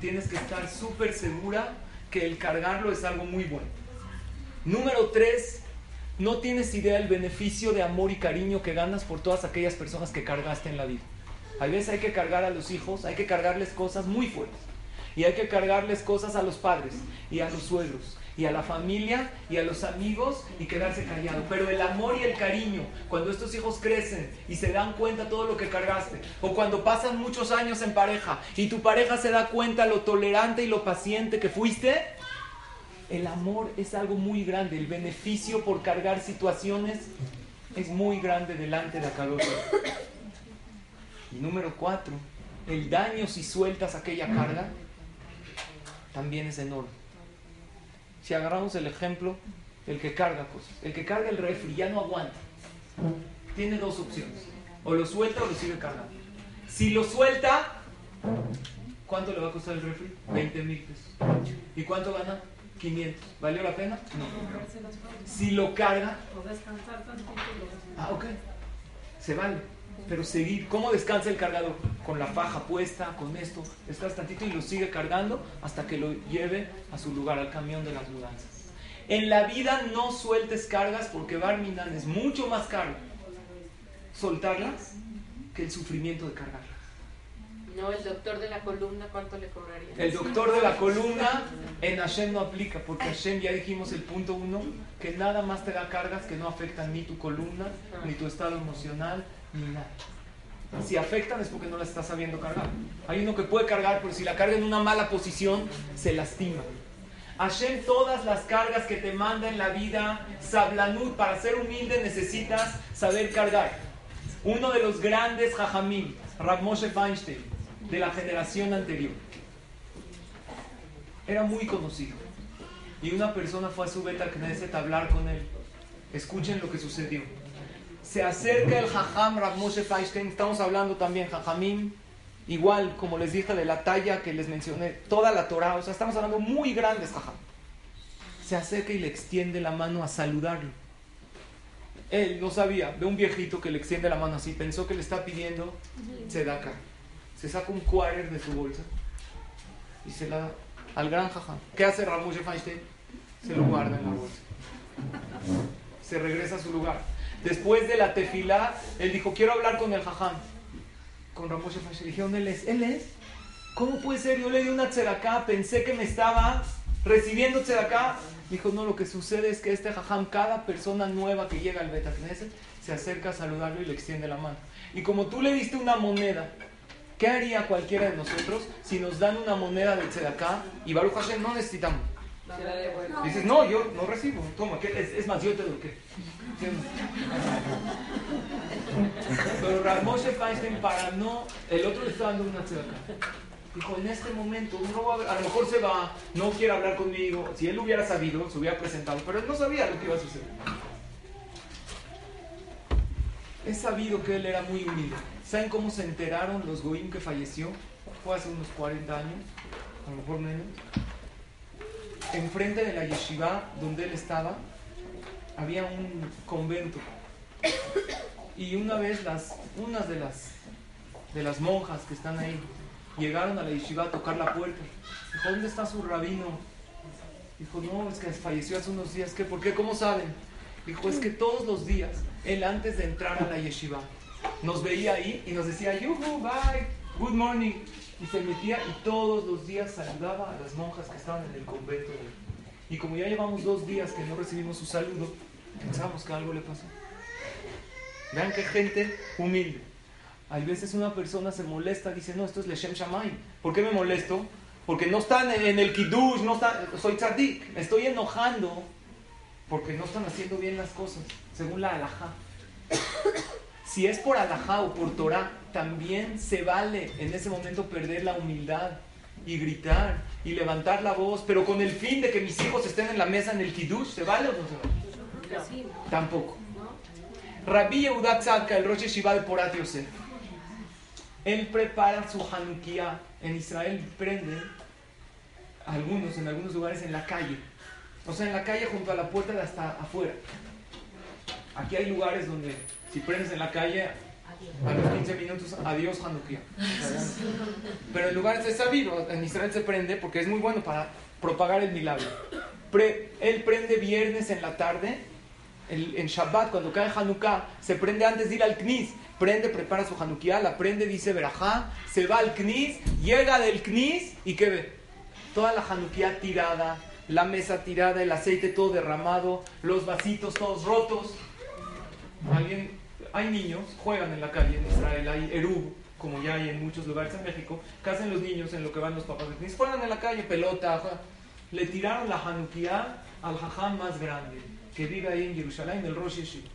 tienes que estar súper segura que el cargarlo es algo muy bueno. Número tres, no tienes idea del beneficio de amor y cariño que ganas por todas aquellas personas que cargaste en la vida. A veces hay que cargar a los hijos, hay que cargarles cosas muy fuertes. Y hay que cargarles cosas a los padres y a los suegros y a la familia y a los amigos y quedarse callado. Pero el amor y el cariño, cuando estos hijos crecen y se dan cuenta todo lo que cargaste, o cuando pasan muchos años en pareja y tu pareja se da cuenta lo tolerante y lo paciente que fuiste, el amor es algo muy grande, el beneficio por cargar situaciones es muy grande delante de Akadosh. Y número cuatro, el daño si sueltas aquella carga también es enorme. Si agarramos el ejemplo, el que carga cosas, el que carga el refri ya no aguanta, tiene dos opciones, o lo suelta o lo sigue cargando. Si lo suelta, ¿cuánto le va a costar el refri? 20 mil pesos. ¿Y cuánto gana? 500. ¿Valió la pena? No. Si lo carga. Ah, ok. se vale. Pero seguir, ¿cómo descansa el cargador? Con la faja puesta, con esto, descansa tantito y lo sigue cargando hasta que lo lleve a su lugar, al camión de las mudanzas. En la vida no sueltes cargas porque Barminan es mucho más caro soltarlas que el sufrimiento de cargarlas. No, el doctor de la columna, ¿cuánto le cobraría? El doctor de la columna en Hashem no aplica, porque Hashem ya dijimos el punto uno, que nada más te da cargas que no afectan ni tu columna, ni tu estado emocional, ni nada. Si afectan es porque no la estás sabiendo cargar. Hay uno que puede cargar, pero si la carga en una mala posición, se lastima. Hashem, todas las cargas que te manda en la vida, Sablanut, para ser humilde necesitas saber cargar. Uno de los grandes Jajamim, Rav Moshe Feinstein, de la generación anterior, era muy conocido. Y una persona fue a su beta Knesset a hablar con él. Escuchen lo que sucedió. Se acerca el Jajam Rav Moshe Feinstein, estamos hablando también Jajamim, igual como les dije de la talla que les mencioné, toda la Torah, o sea, estamos hablando muy grandes Jajam. Se acerca y le extiende la mano a saludarlo. Él no sabía, ve un viejito que le extiende la mano así, pensó que le está pidiendo tzedaka. Se saca un quarter de su bolsa y se la al gran jajam. ¿Qué hace Ramoshe Feinstein? Se lo guarda en la bolsa. Se regresa a su lugar. Después de la tefilá, él dijo, quiero hablar con el jajam. Con Ramoshe Feinstein. Dijeron, él es. ¿Él es? ¿Cómo puede ser? Yo le di una tzedakah, pensé que me estaba recibiendo tzedakah. Dijo, no, lo que sucede es que este jajam, cada persona nueva que llega al Beta Knesset, se acerca a saludarlo y le extiende la mano. Y como tú le diste una moneda, ¿qué haría cualquiera de nosotros si nos dan una moneda de tzedakah y Baruch Hashem no necesitamos? Dices, no, yo no recibo, toma. Es, es más, yo te doy, ¿qué? ¿Sí o no? Pero Rav Moshe Feinstein, para no, el otro le está dando una tzedakah. Dijo, en este momento, no va a, a lo mejor se va, no quiere hablar conmigo. Si él hubiera sabido, se hubiera presentado, pero él no sabía lo que iba a suceder. Es sabido que él era muy humilde. ¿Saben cómo se enteraron los Goim que falleció? Fue hace unos 40 años, a lo mejor menos. Enfrente de la yeshiva donde él estaba, había un convento. Y una vez las, unas de las, monjas que están ahí llegaron a la yeshiva a tocar la puerta. Dijo, ¿dónde está su rabino? Dijo, no, es que falleció hace unos días. ¿Qué? ¿Por qué? ¿Cómo saben? Dijo, es que todos los días, él antes de entrar a la yeshiva, nos veía ahí y nos decía, yuhu, bye, good morning. Y se metía y todos los días saludaba a las monjas que estaban en el convento. Y como ya llevamos dos días que no recibimos su saludo, pensamos que algo le pasó. Vean qué gente humilde. Hay veces una persona se molesta, dice, no, esto es Leshem Shamayim. ¿Por qué me molesto? Porque no están en el Kiddush, no están, soy tzadik. Me estoy enojando porque no están haciendo bien las cosas, según la alajá. Si es por alajá o por Torah, también se vale en ese momento perder la humildad y gritar y levantar la voz, pero con el fin de que mis hijos estén en la mesa en el Kiddush, ¿se vale o no se vale? Tampoco. Rabbi Yehuda Tzadka, el Rosh Yeshiva de Porat Yosef, él prepara su Hanukkah. En Israel prenden algunos, en algunos lugares, en la calle. O sea, en la calle junto a la puerta de hasta afuera. Aquí hay lugares donde si prendes en la calle, a los 15 minutos, adiós Hanukkah. Pero en lugares es sabido, en Israel se prende porque es muy bueno para propagar el milagro. Pre- él prende viernes en la tarde, el- en Shabbat, cuando cae Hanukkah, se prende antes de ir al Knis. Prende, prepara su Hanukkah, la prende, dice Berajá, se va al Knis, llega del Knis y ¿qué ve? Toda la Hanukkah tirada, la mesa tirada, el aceite todo derramado, los vasitos todos rotos. Alguien, hay niños, juegan en la calle en Israel, hay Erub, como ya hay en muchos lugares en México, ¿qué hacen los niños en lo que van los papás de? Juegan en la calle, pelota, juegan. le tiraron la Hanukkah al jajam más grande, que vive ahí en Jerusalén, el Rosh Yeshiva.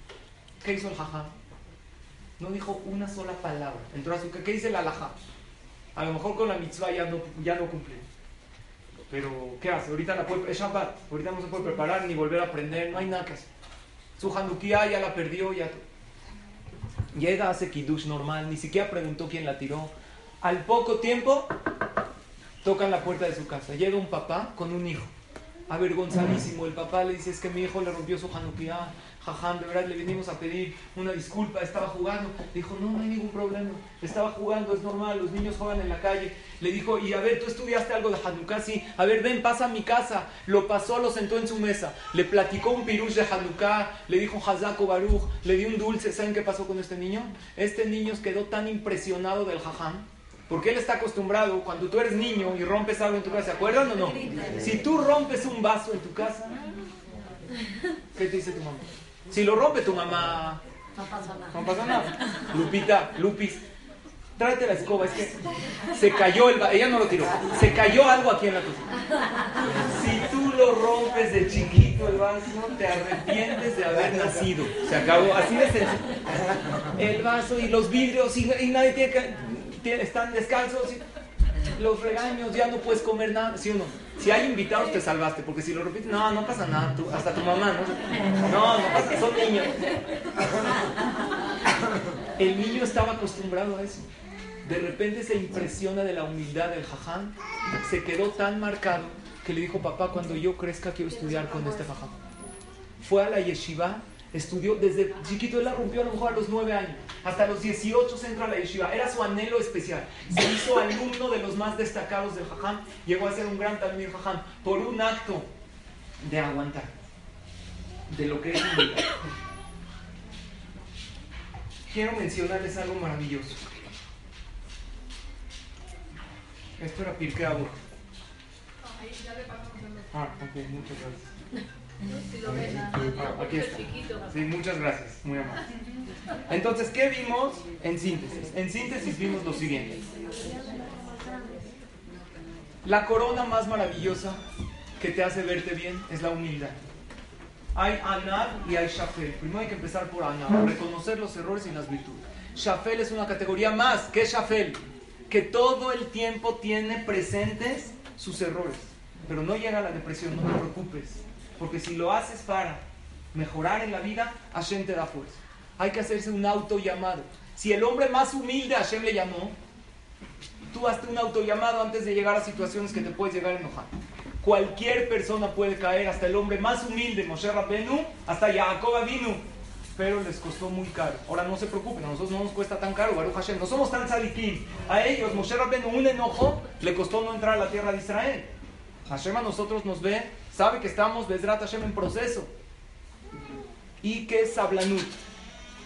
¿Qué hizo el jajam? No dijo una sola palabra. Entró a su ¿Qué dice el alajá? A lo mejor con la mitzvah ya no, ya no cumple. Pero, ¿qué hace? Ahorita es Shabbat. Ahorita no se puede preparar ni volver a aprender. No hay nada que hacer. Su Hanukkah ya la perdió. ya Llega, hace kiddush normal. Ni siquiera preguntó quién la tiró. Al poco tiempo, tocan la puerta de su casa. Llega un papá con un hijo. Avergonzadísimo. El papá le dice, es que mi hijo le rompió su Hanukkah. Jajam, de verdad le vinimos a pedir una disculpa, estaba jugando. Dijo, no, no hay ningún problema, estaba jugando, es normal, los niños juegan en la calle. Le dijo, y a ver, tú estudiaste algo de Hanukkah, sí, a ver, ven, pasa a mi casa. Lo pasó, lo sentó en su mesa, le platicó un pirush de Hanukkah, le dijo Hazako Baruch, le dio un dulce. ¿Saben qué pasó con este niño? Este niño quedó tan impresionado del Jajam porque él está acostumbrado, cuando tú eres niño y rompes algo en tu casa, ¿se acuerdan o no? Si tú rompes un vaso en tu casa, ¿qué te dice tu mamá? Si lo rompe tu mamá, No pasa nada. no pasa nada. Lupita, Lupis, tráete la escoba, es que se cayó el vaso, ella no lo tiró, se cayó algo aquí en la cocina. Si tú lo rompes de chiquito el vaso, te arrepientes de haber nacido. Se acabó, así de sencillo. El vaso y los vidrios y, y nadie tiene que están descalzos, y los regaños, ya no puedes comer nada, ¿sí o no? Si hay invitados te salvaste, porque si lo repites, no, no pasa nada, tú, hasta tu mamá, ¿no? No, no pasa, son niños. El niño estaba acostumbrado a eso. De repente se impresiona de la humildad del jaján, se quedó tan marcado que le dijo, papá, cuando yo crezca quiero estudiar con este jaján. Fue a la yeshiva Estudió desde chiquito, él la rompió a lo mejor a los 9 años. Hasta los 18 se entra a la yeshiva. Era su anhelo especial. Se hizo alumno de los más destacados del Jajam. Llegó a ser un gran talmud Jajam por un acto de aguantar. De lo que es. Quiero mencionarles algo maravilloso. Esto era Pirkei Avot. Ah, ok, muchas gracias. Aquí está. Sí, muchas gracias, muy amable. Entonces, ¿qué vimos en síntesis? En síntesis vimos lo siguiente. La corona más maravillosa que te hace verte bien es la humildad. Hay anal y hay shafel. Primero hay que empezar por anal, reconocer los errores y las virtudes. Shafel es una categoría más. ¿Qué es shafel? Que todo el tiempo tiene presentes sus errores. Pero no llega a la depresión, no te preocupes porque si lo haces para mejorar en la vida, Hashem te da fuerza. Hay que hacerse un auto llamado. Si el hombre más humilde Hashem le llamó, tú hazte un auto llamado antes de llegar a situaciones que te puedes llegar a enojar. Cualquier persona puede caer, hasta el hombre más humilde, Moshe Rabenu, hasta Jacob Avinu, pero les costó muy caro. Ahora no se preocupen, a nosotros no nos cuesta tan caro, Baruch Hashem, no somos tan sadikim. A ellos, Moshe Rabenu, un enojo, le costó no entrar a la tierra de Israel. Hashem a nosotros nos ve sabe que estamos, Bezrat Hashem, en proceso. Y que es sablanut.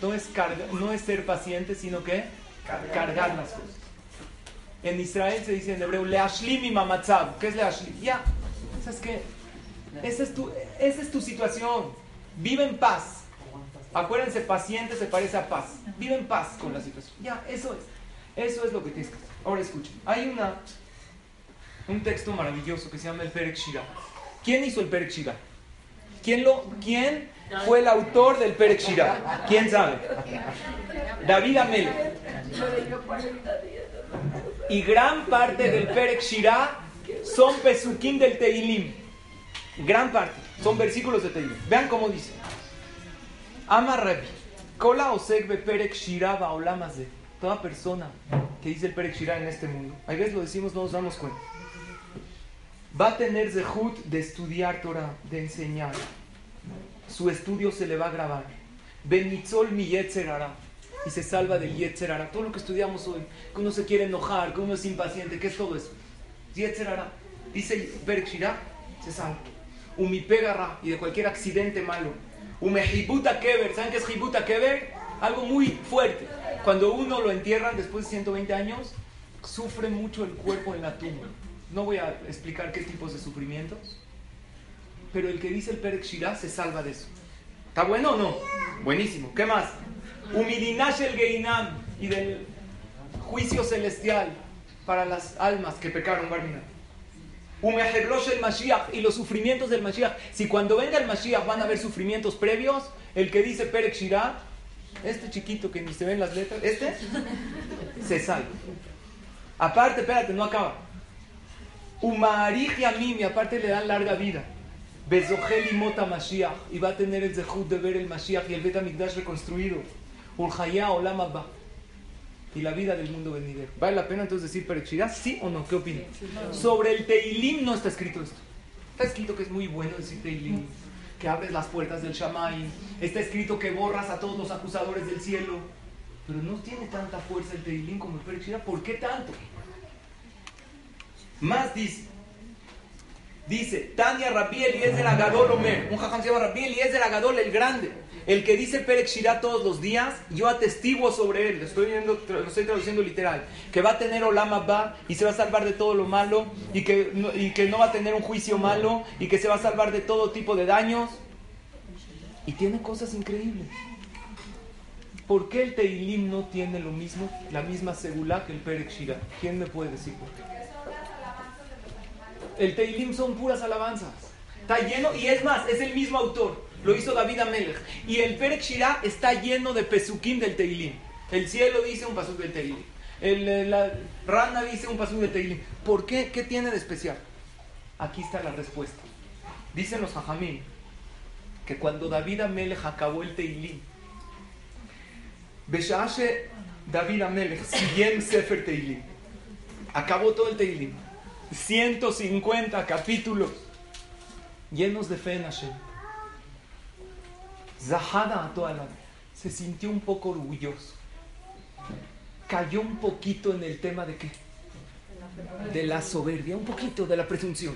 No es, no es ser paciente, sino que cargar, las cosas. En Israel se dice en hebreo, leashlim mamatzab. ¿Qué es leashlim? Ya, ¿sabes qué? Esa es, tu, esa es tu situación. Vive en paz. Acuérdense, paciente se parece a paz. Vive en paz con la situación. Ya, eso es. Eso es lo que tienes que hacer. Ahora escuchen. Hay una, un texto maravilloso que se llama el Perek Shirah. ¿Quién hizo el Perek Shira? ¿Quién, lo, ¿Quién fue el autor del Perek Shira? ¿Quién sabe? David Amel. Y gran parte del Perek Shira son pesukim del Teilim. Gran parte. Son versículos de Teilim. Vean cómo dice. Ama Rebi. Kola osek be Perek Shira de Toda persona que dice el Perek Shira en este mundo. A veces lo decimos, no nos damos cuenta va a tener zehut de estudiar Torah, de enseñar. Su estudio se le va a grabar. Benitzol mi yetzerara. Y se salva del yetzerara. Todo lo que estudiamos hoy, que uno se quiere enojar, que uno es impaciente, ¿qué es todo eso? Yetzerara. Dice Berkshira, se salva. Umipegarra y de cualquier accidente malo. Umehibuta kever. ¿Saben qué es hibuta kever? Algo muy fuerte. Cuando uno lo entierran después de 120 años, sufre mucho el cuerpo en la tumba. No voy a explicar qué tipos de sufrimientos, pero el que dice el Perek Shirah se salva de eso. ¿Está bueno o no? Buenísimo. ¿Qué más? Umidinash el Geinam y del juicio celestial para las almas que pecaron, Barmina. el Mashiach y los sufrimientos del Mashiach. Si cuando venga el Mashiach van a haber sufrimientos previos, el que dice Perek Shirah, este chiquito que ni se ven las letras, este, se salva. Aparte, espérate, no acaba. Umarij a mí, aparte le dan larga vida. Bezogel y Mota Mashiach. Y va a tener el zehut de ver el Mashiach y el Betamikdash reconstruido. Ulhaya Olam Abba. Y la vida del mundo venidero. ¿Vale la pena entonces decir Perechirá? ¿Sí o no? ¿Qué opinan? Sobre el Teilim no está escrito esto. Está escrito que es muy bueno decir Teilim. que abres las puertas del Shamay. Está escrito que borras a todos los acusadores del cielo. Pero no tiene tanta fuerza el Teilim como el Perek Shira. ¿Por qué tanto? Más dice. Dice, Tania Rabbi Eliezer Agadol Omer. Un jajam se llama Rabbi Eliezer Agadol el Grande. El que dice Perek Shirah todos los días, yo atestiguo sobre él. Lo estoy, viendo, lo estoy traduciendo literal. Que va a tener Olam Abba y se va a salvar de todo lo malo. Y que, no, va a tener un juicio malo. Y que se va a salvar de todo tipo de daños. Y tiene cosas increíbles. ¿Por qué el Teilim no tiene lo mismo, la misma segula que el Perek Shirah? ¿Quién me puede decir por qué? El Teilim son puras alabanzas. Está lleno, y es más, es el mismo autor. Lo hizo David Amelech. Y el Perek Shirah está lleno de pesukim del Teilim. El cielo dice un pasuk del Teilim. El, la rana dice un pasuk del Teilim. ¿Por qué? ¿Qué tiene de especial? Aquí está la respuesta. Dicen los hajamim que cuando David Amelech acabó el Teilim, Beshashe David Amelech, Siyem Sefer Teilim, acabó todo el Teilim. 150 capítulos llenos de fe en Hashem. Zahada a toda la se sintió un poco orgulloso. Cayó un poquito en el tema de qué? De la soberbia, un poquito de la presunción.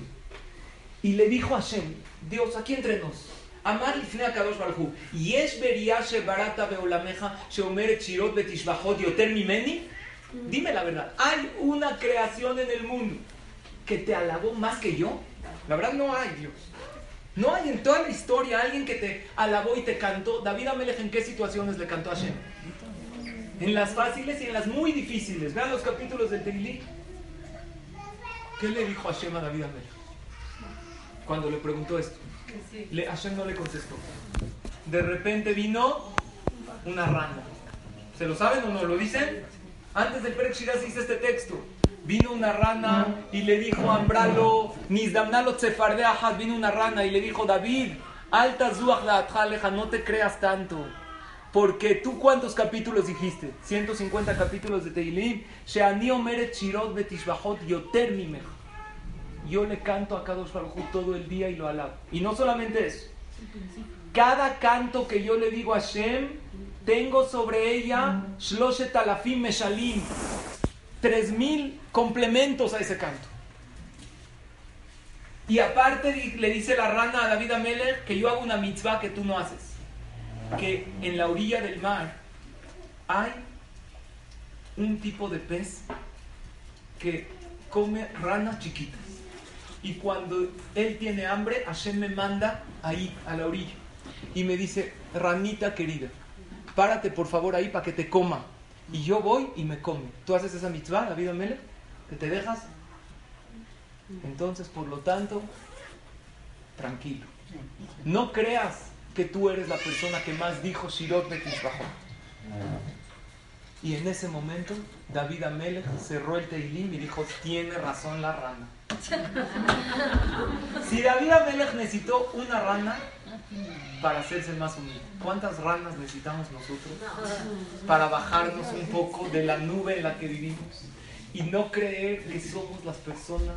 Y le dijo a Hashem, Dios, aquí entre nos, Amar לפני הקדוש ברוך הוא, יש בריאה שבראת בעולמך שאומרת שירות ותשבחות יותר ממני? Dime la verdad, ¿hay una creación en el mundo que te alabó más que yo? La verdad no hay, Dios. No hay en toda la historia alguien que te alabó y te cantó. David Amelech, ¿en qué situaciones le cantó a Hashem? En las fáciles y en las muy difíciles. Vean los capítulos del Teilí. ¿Qué le dijo Hashem a David Amelech? Cuando le preguntó esto. Le, Hashem no le contestó. De repente vino una rana. ¿Se lo saben o no? ¿Lo dicen? Antes del Perek Shirah se dice este texto. Vino una rana y le dijo a Ambralo, Nizdamnalo Tsefardeahad, vino una rana y le dijo, David, alta zuach la no te creas tanto. Porque tú cuántos capítulos dijiste? 150 capítulos de Teilim. Sheani omeret shirot betishbachot yoter. Yo le canto a Kadosh Baruj todo el día y lo alabo. Y no solamente eso. Cada canto que yo le digo a Shem, tengo sobre ella Shloshet Alafim Meshalim. Tres mil complementos a ese canto. Y aparte le dice la rana a David Amelech que yo hago una mitzvah que tú no haces. Que en la orilla del mar hay un tipo de pez que come ranas chiquitas. Y cuando él tiene hambre, Hashem me manda ahí, a la orilla. Y me dice, ranita querida, párate por favor ahí para que te coma. Y yo voy y me come. ¿Tú haces esa mitzvah, David Amelech? ¿Que te dejas? Entonces, por lo tanto, tranquilo. No creas que tú eres la persona que más dijo Shirot Betishbahot. Y en ese momento, David Amelech cerró el Teilim y dijo, tiene razón la rana. Si David Amelech necesitó una rana para hacerse más humilde, ¿cuántas ranas necesitamos nosotros para bajarnos un poco de la nube en la que vivimos y no creer que somos las personas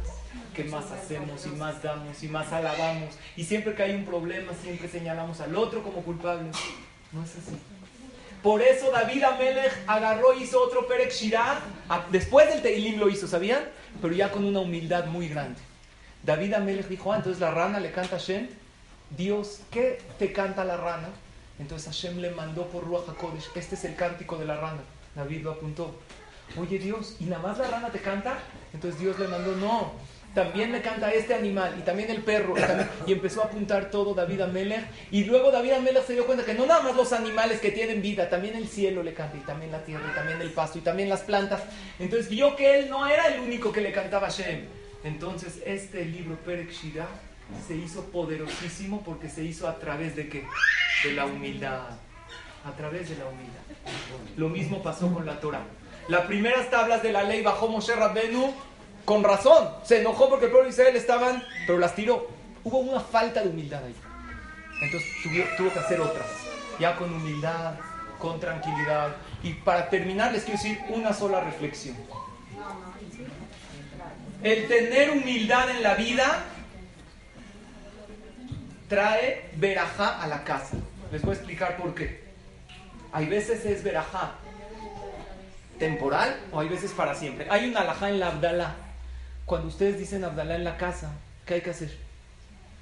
que más hacemos y más damos y más alabamos y siempre que hay un problema siempre señalamos al otro como culpable? No es así. Por eso David Amelech agarró y hizo otro Perek Shirah. Después del Teilim lo hizo, ¿sabían? Pero ya con una humildad muy grande. David Amelech dijo, ah, entonces la rana le canta a Hashem. Dios, ¿qué te canta la rana? Entonces Hashem le mandó por Ruach HaKodesh, este es el cántico de la rana. David lo apuntó. Oye Dios, ¿y nada más la rana te canta? Entonces Dios le mandó, no, también le canta este animal y también el perro. Y, empezó a apuntar todo David Amelech. Y luego David Amelech se dio cuenta que no nada más los animales que tienen vida, también el cielo le canta y también la tierra y también el pasto y también las plantas. Entonces vio que él no era el único que le cantaba a Shem. Entonces este libro Perek Shirah se hizo poderosísimo porque se hizo a través de qué? De la humildad. A través de la humildad. Lo mismo pasó con la Torah. Las primeras tablas de la ley bajó Moshe Rabbenu con razón. Se enojó porque el pueblo de Israel estaban, pero las tiró. Hubo una falta de humildad ahí. Entonces tuvo, que hacer otras. Ya con humildad, con tranquilidad. Y para terminar les quiero decir una sola reflexión. El tener humildad en la vida trae verajá a la casa. Les voy a explicar por qué. Hay veces es verajá temporal o hay veces para siempre. Hay una alajá en la Abdalá. Cuando ustedes dicen Abdalá en la casa, ¿qué hay que hacer?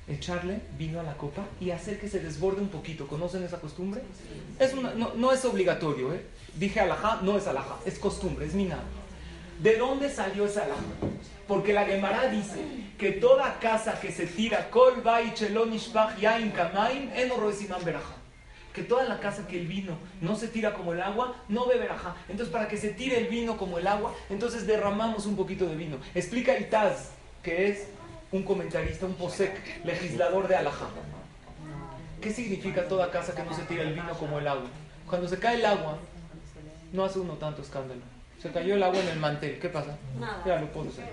Echarle vino a la copa y hacer que se desborde un poquito. ¿Conocen esa costumbre? Es no, es obligatorio. ¿eh? Dije alajá, no es alajá, es costumbre, es minado. ¿De dónde salió esa alajá? Porque la Gemara dice que toda casa que se tira kol yain kamaim que toda la casa que el vino no se tira como el agua, no bebe verajá. Entonces, para que se tire el vino como el agua, entonces derramamos un poquito de vino. Explica Itaz, que es un comentarista, un posek, legislador de alajá. ¿Qué significa toda casa que no se tira el vino como el agua? Cuando se cae el agua, no hace uno tanto escándalo. Se cayó el agua en el mantel, ¿qué pasa? Nada. Ya lo puedo hacer.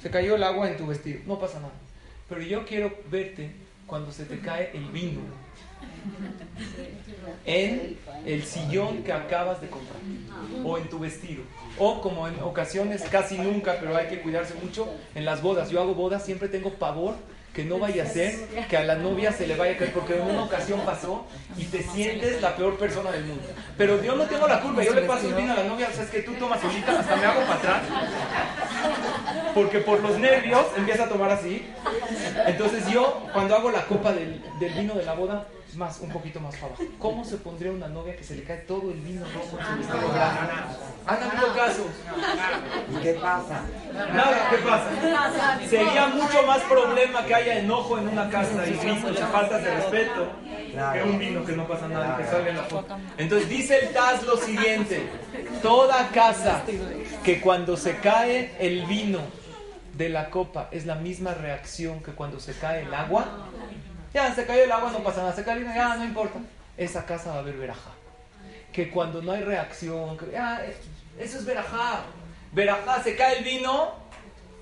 Se cayó el agua en tu vestido, no pasa nada. Pero yo quiero verte cuando se te cae el vino en el sillón que acabas de comprar o en tu vestido o como en ocasiones casi nunca pero hay que cuidarse mucho en las bodas yo hago bodas siempre tengo pavor que no vaya a ser que a la novia se le vaya a caer, porque en una ocasión pasó y te sientes la peor persona del mundo. Pero yo no tengo la culpa, yo le paso el vino a la novia, sabes que tú tomas solita, hasta me hago para atrás, porque por los nervios empieza a tomar así. Entonces yo, cuando hago la copa del vino de la boda, más, un poquito más abajo. ¿Cómo se pondría una novia que se le cae todo el vino rojo en su? ¿Han habido casos? ¿Y qué pasa? Nada, ¿qué pasa? Sería mucho más problema que haya enojo en una casa y gritos y faltas de respeto que un vino que no pasa nada, que salga en la foto. Entonces dice el Taz lo siguiente, toda casa que cuando se cae el vino de la copa es la misma reacción que cuando se cae el agua, ya, se cayó el agua, no pasa nada. Se cayó, ya, no importa. Esa casa va a haber verajá. Que cuando no hay reacción, ya, eso es verajá. Verajá, se cae el vino.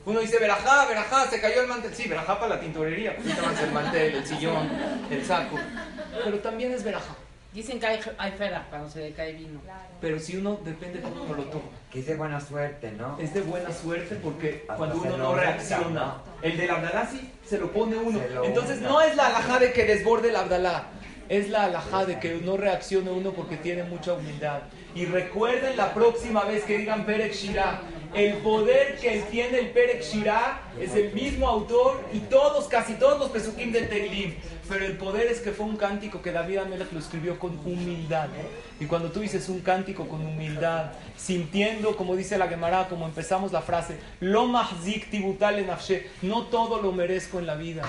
Uno dice verajá, verajá, se cayó el mantel. Sí, verajá para la tintorería. Pues el mantel, el sillón, el saco. Pero también es verajá. Dicen que hay, hay fera cuando se le cae vino. Pero si uno depende de cómo uno lo toma. Que es de buena suerte, ¿no? Es de buena suerte porque cuando uno no reacciona. El del Abdalá sí se lo pone uno. Entonces no es la alajá de que desborde el Abdalá. Es la alajá de que no reaccione uno porque tiene mucha humildad. Y recuerden la próxima vez que digan Perek Shirah. El poder que tiene el Perek Shirah es el mismo autor y todos, casi todos los Pesukim del Teilim. Pero el poder es que fue un cántico que David Amelech lo escribió con humildad. Y cuando tú dices un cántico con humildad, sintiendo, como dice la Gemara, como empezamos la frase, lo mahzik tibutal en no todo lo merezco en la vida.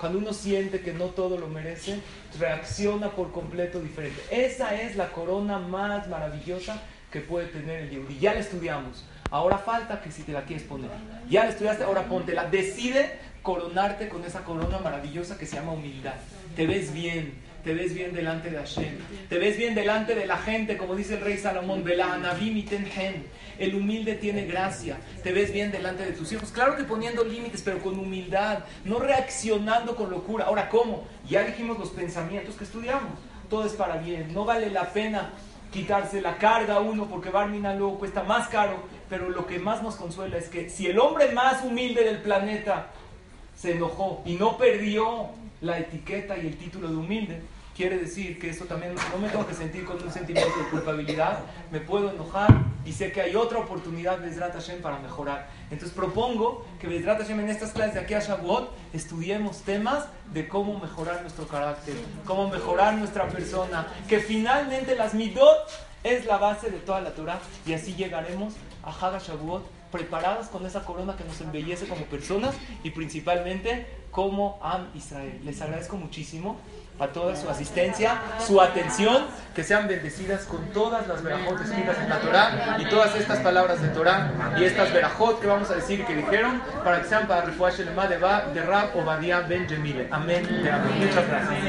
Cuando uno siente que no todo lo merece, reacciona por completo diferente. Esa es la corona más maravillosa que puede tener el Yehudi. Ya la estudiamos. Ahora falta que si te la quieres poner. Ya la estudiaste, ahora póntela. Decide coronarte con esa corona maravillosa que se llama humildad. Te ves bien, te ves bien delante de Hashem, te ves bien delante de la gente, como dice el rey Salomón, el humilde tiene gracia, te ves bien delante de tus hijos, claro que poniendo límites, pero con humildad, no reaccionando con locura. Ahora, ¿cómo? Ya dijimos los pensamientos que estudiamos, todo es para bien, no vale la pena quitarse la carga a uno porque Barmina luego cuesta más caro, pero lo que más nos consuela es que si el hombre más humilde del planeta se enojó y no perdió la etiqueta y el título de humilde, quiere decir que eso también no me tengo que sentir con un sentimiento de culpabilidad, me puedo enojar y sé que hay otra oportunidad de Hashem para mejorar. Entonces propongo que Bezrat Hashem en estas clases de aquí a Shavuot estudiemos temas de cómo mejorar nuestro carácter, cómo mejorar nuestra persona, que finalmente las midot es la base de toda la Torah y así llegaremos a Haga Shavuot preparadas con esa corona que nos embellece como personas y principalmente como Am Israel. Les agradezco muchísimo a toda su asistencia, su atención, que sean bendecidas con todas las verajot escritas en la Torah y todas estas palabras de Torah y estas verajot que vamos a decir que dijeron para que sean para Refuash el de, Rab Obadiah Ben Amén. Muchas gracias.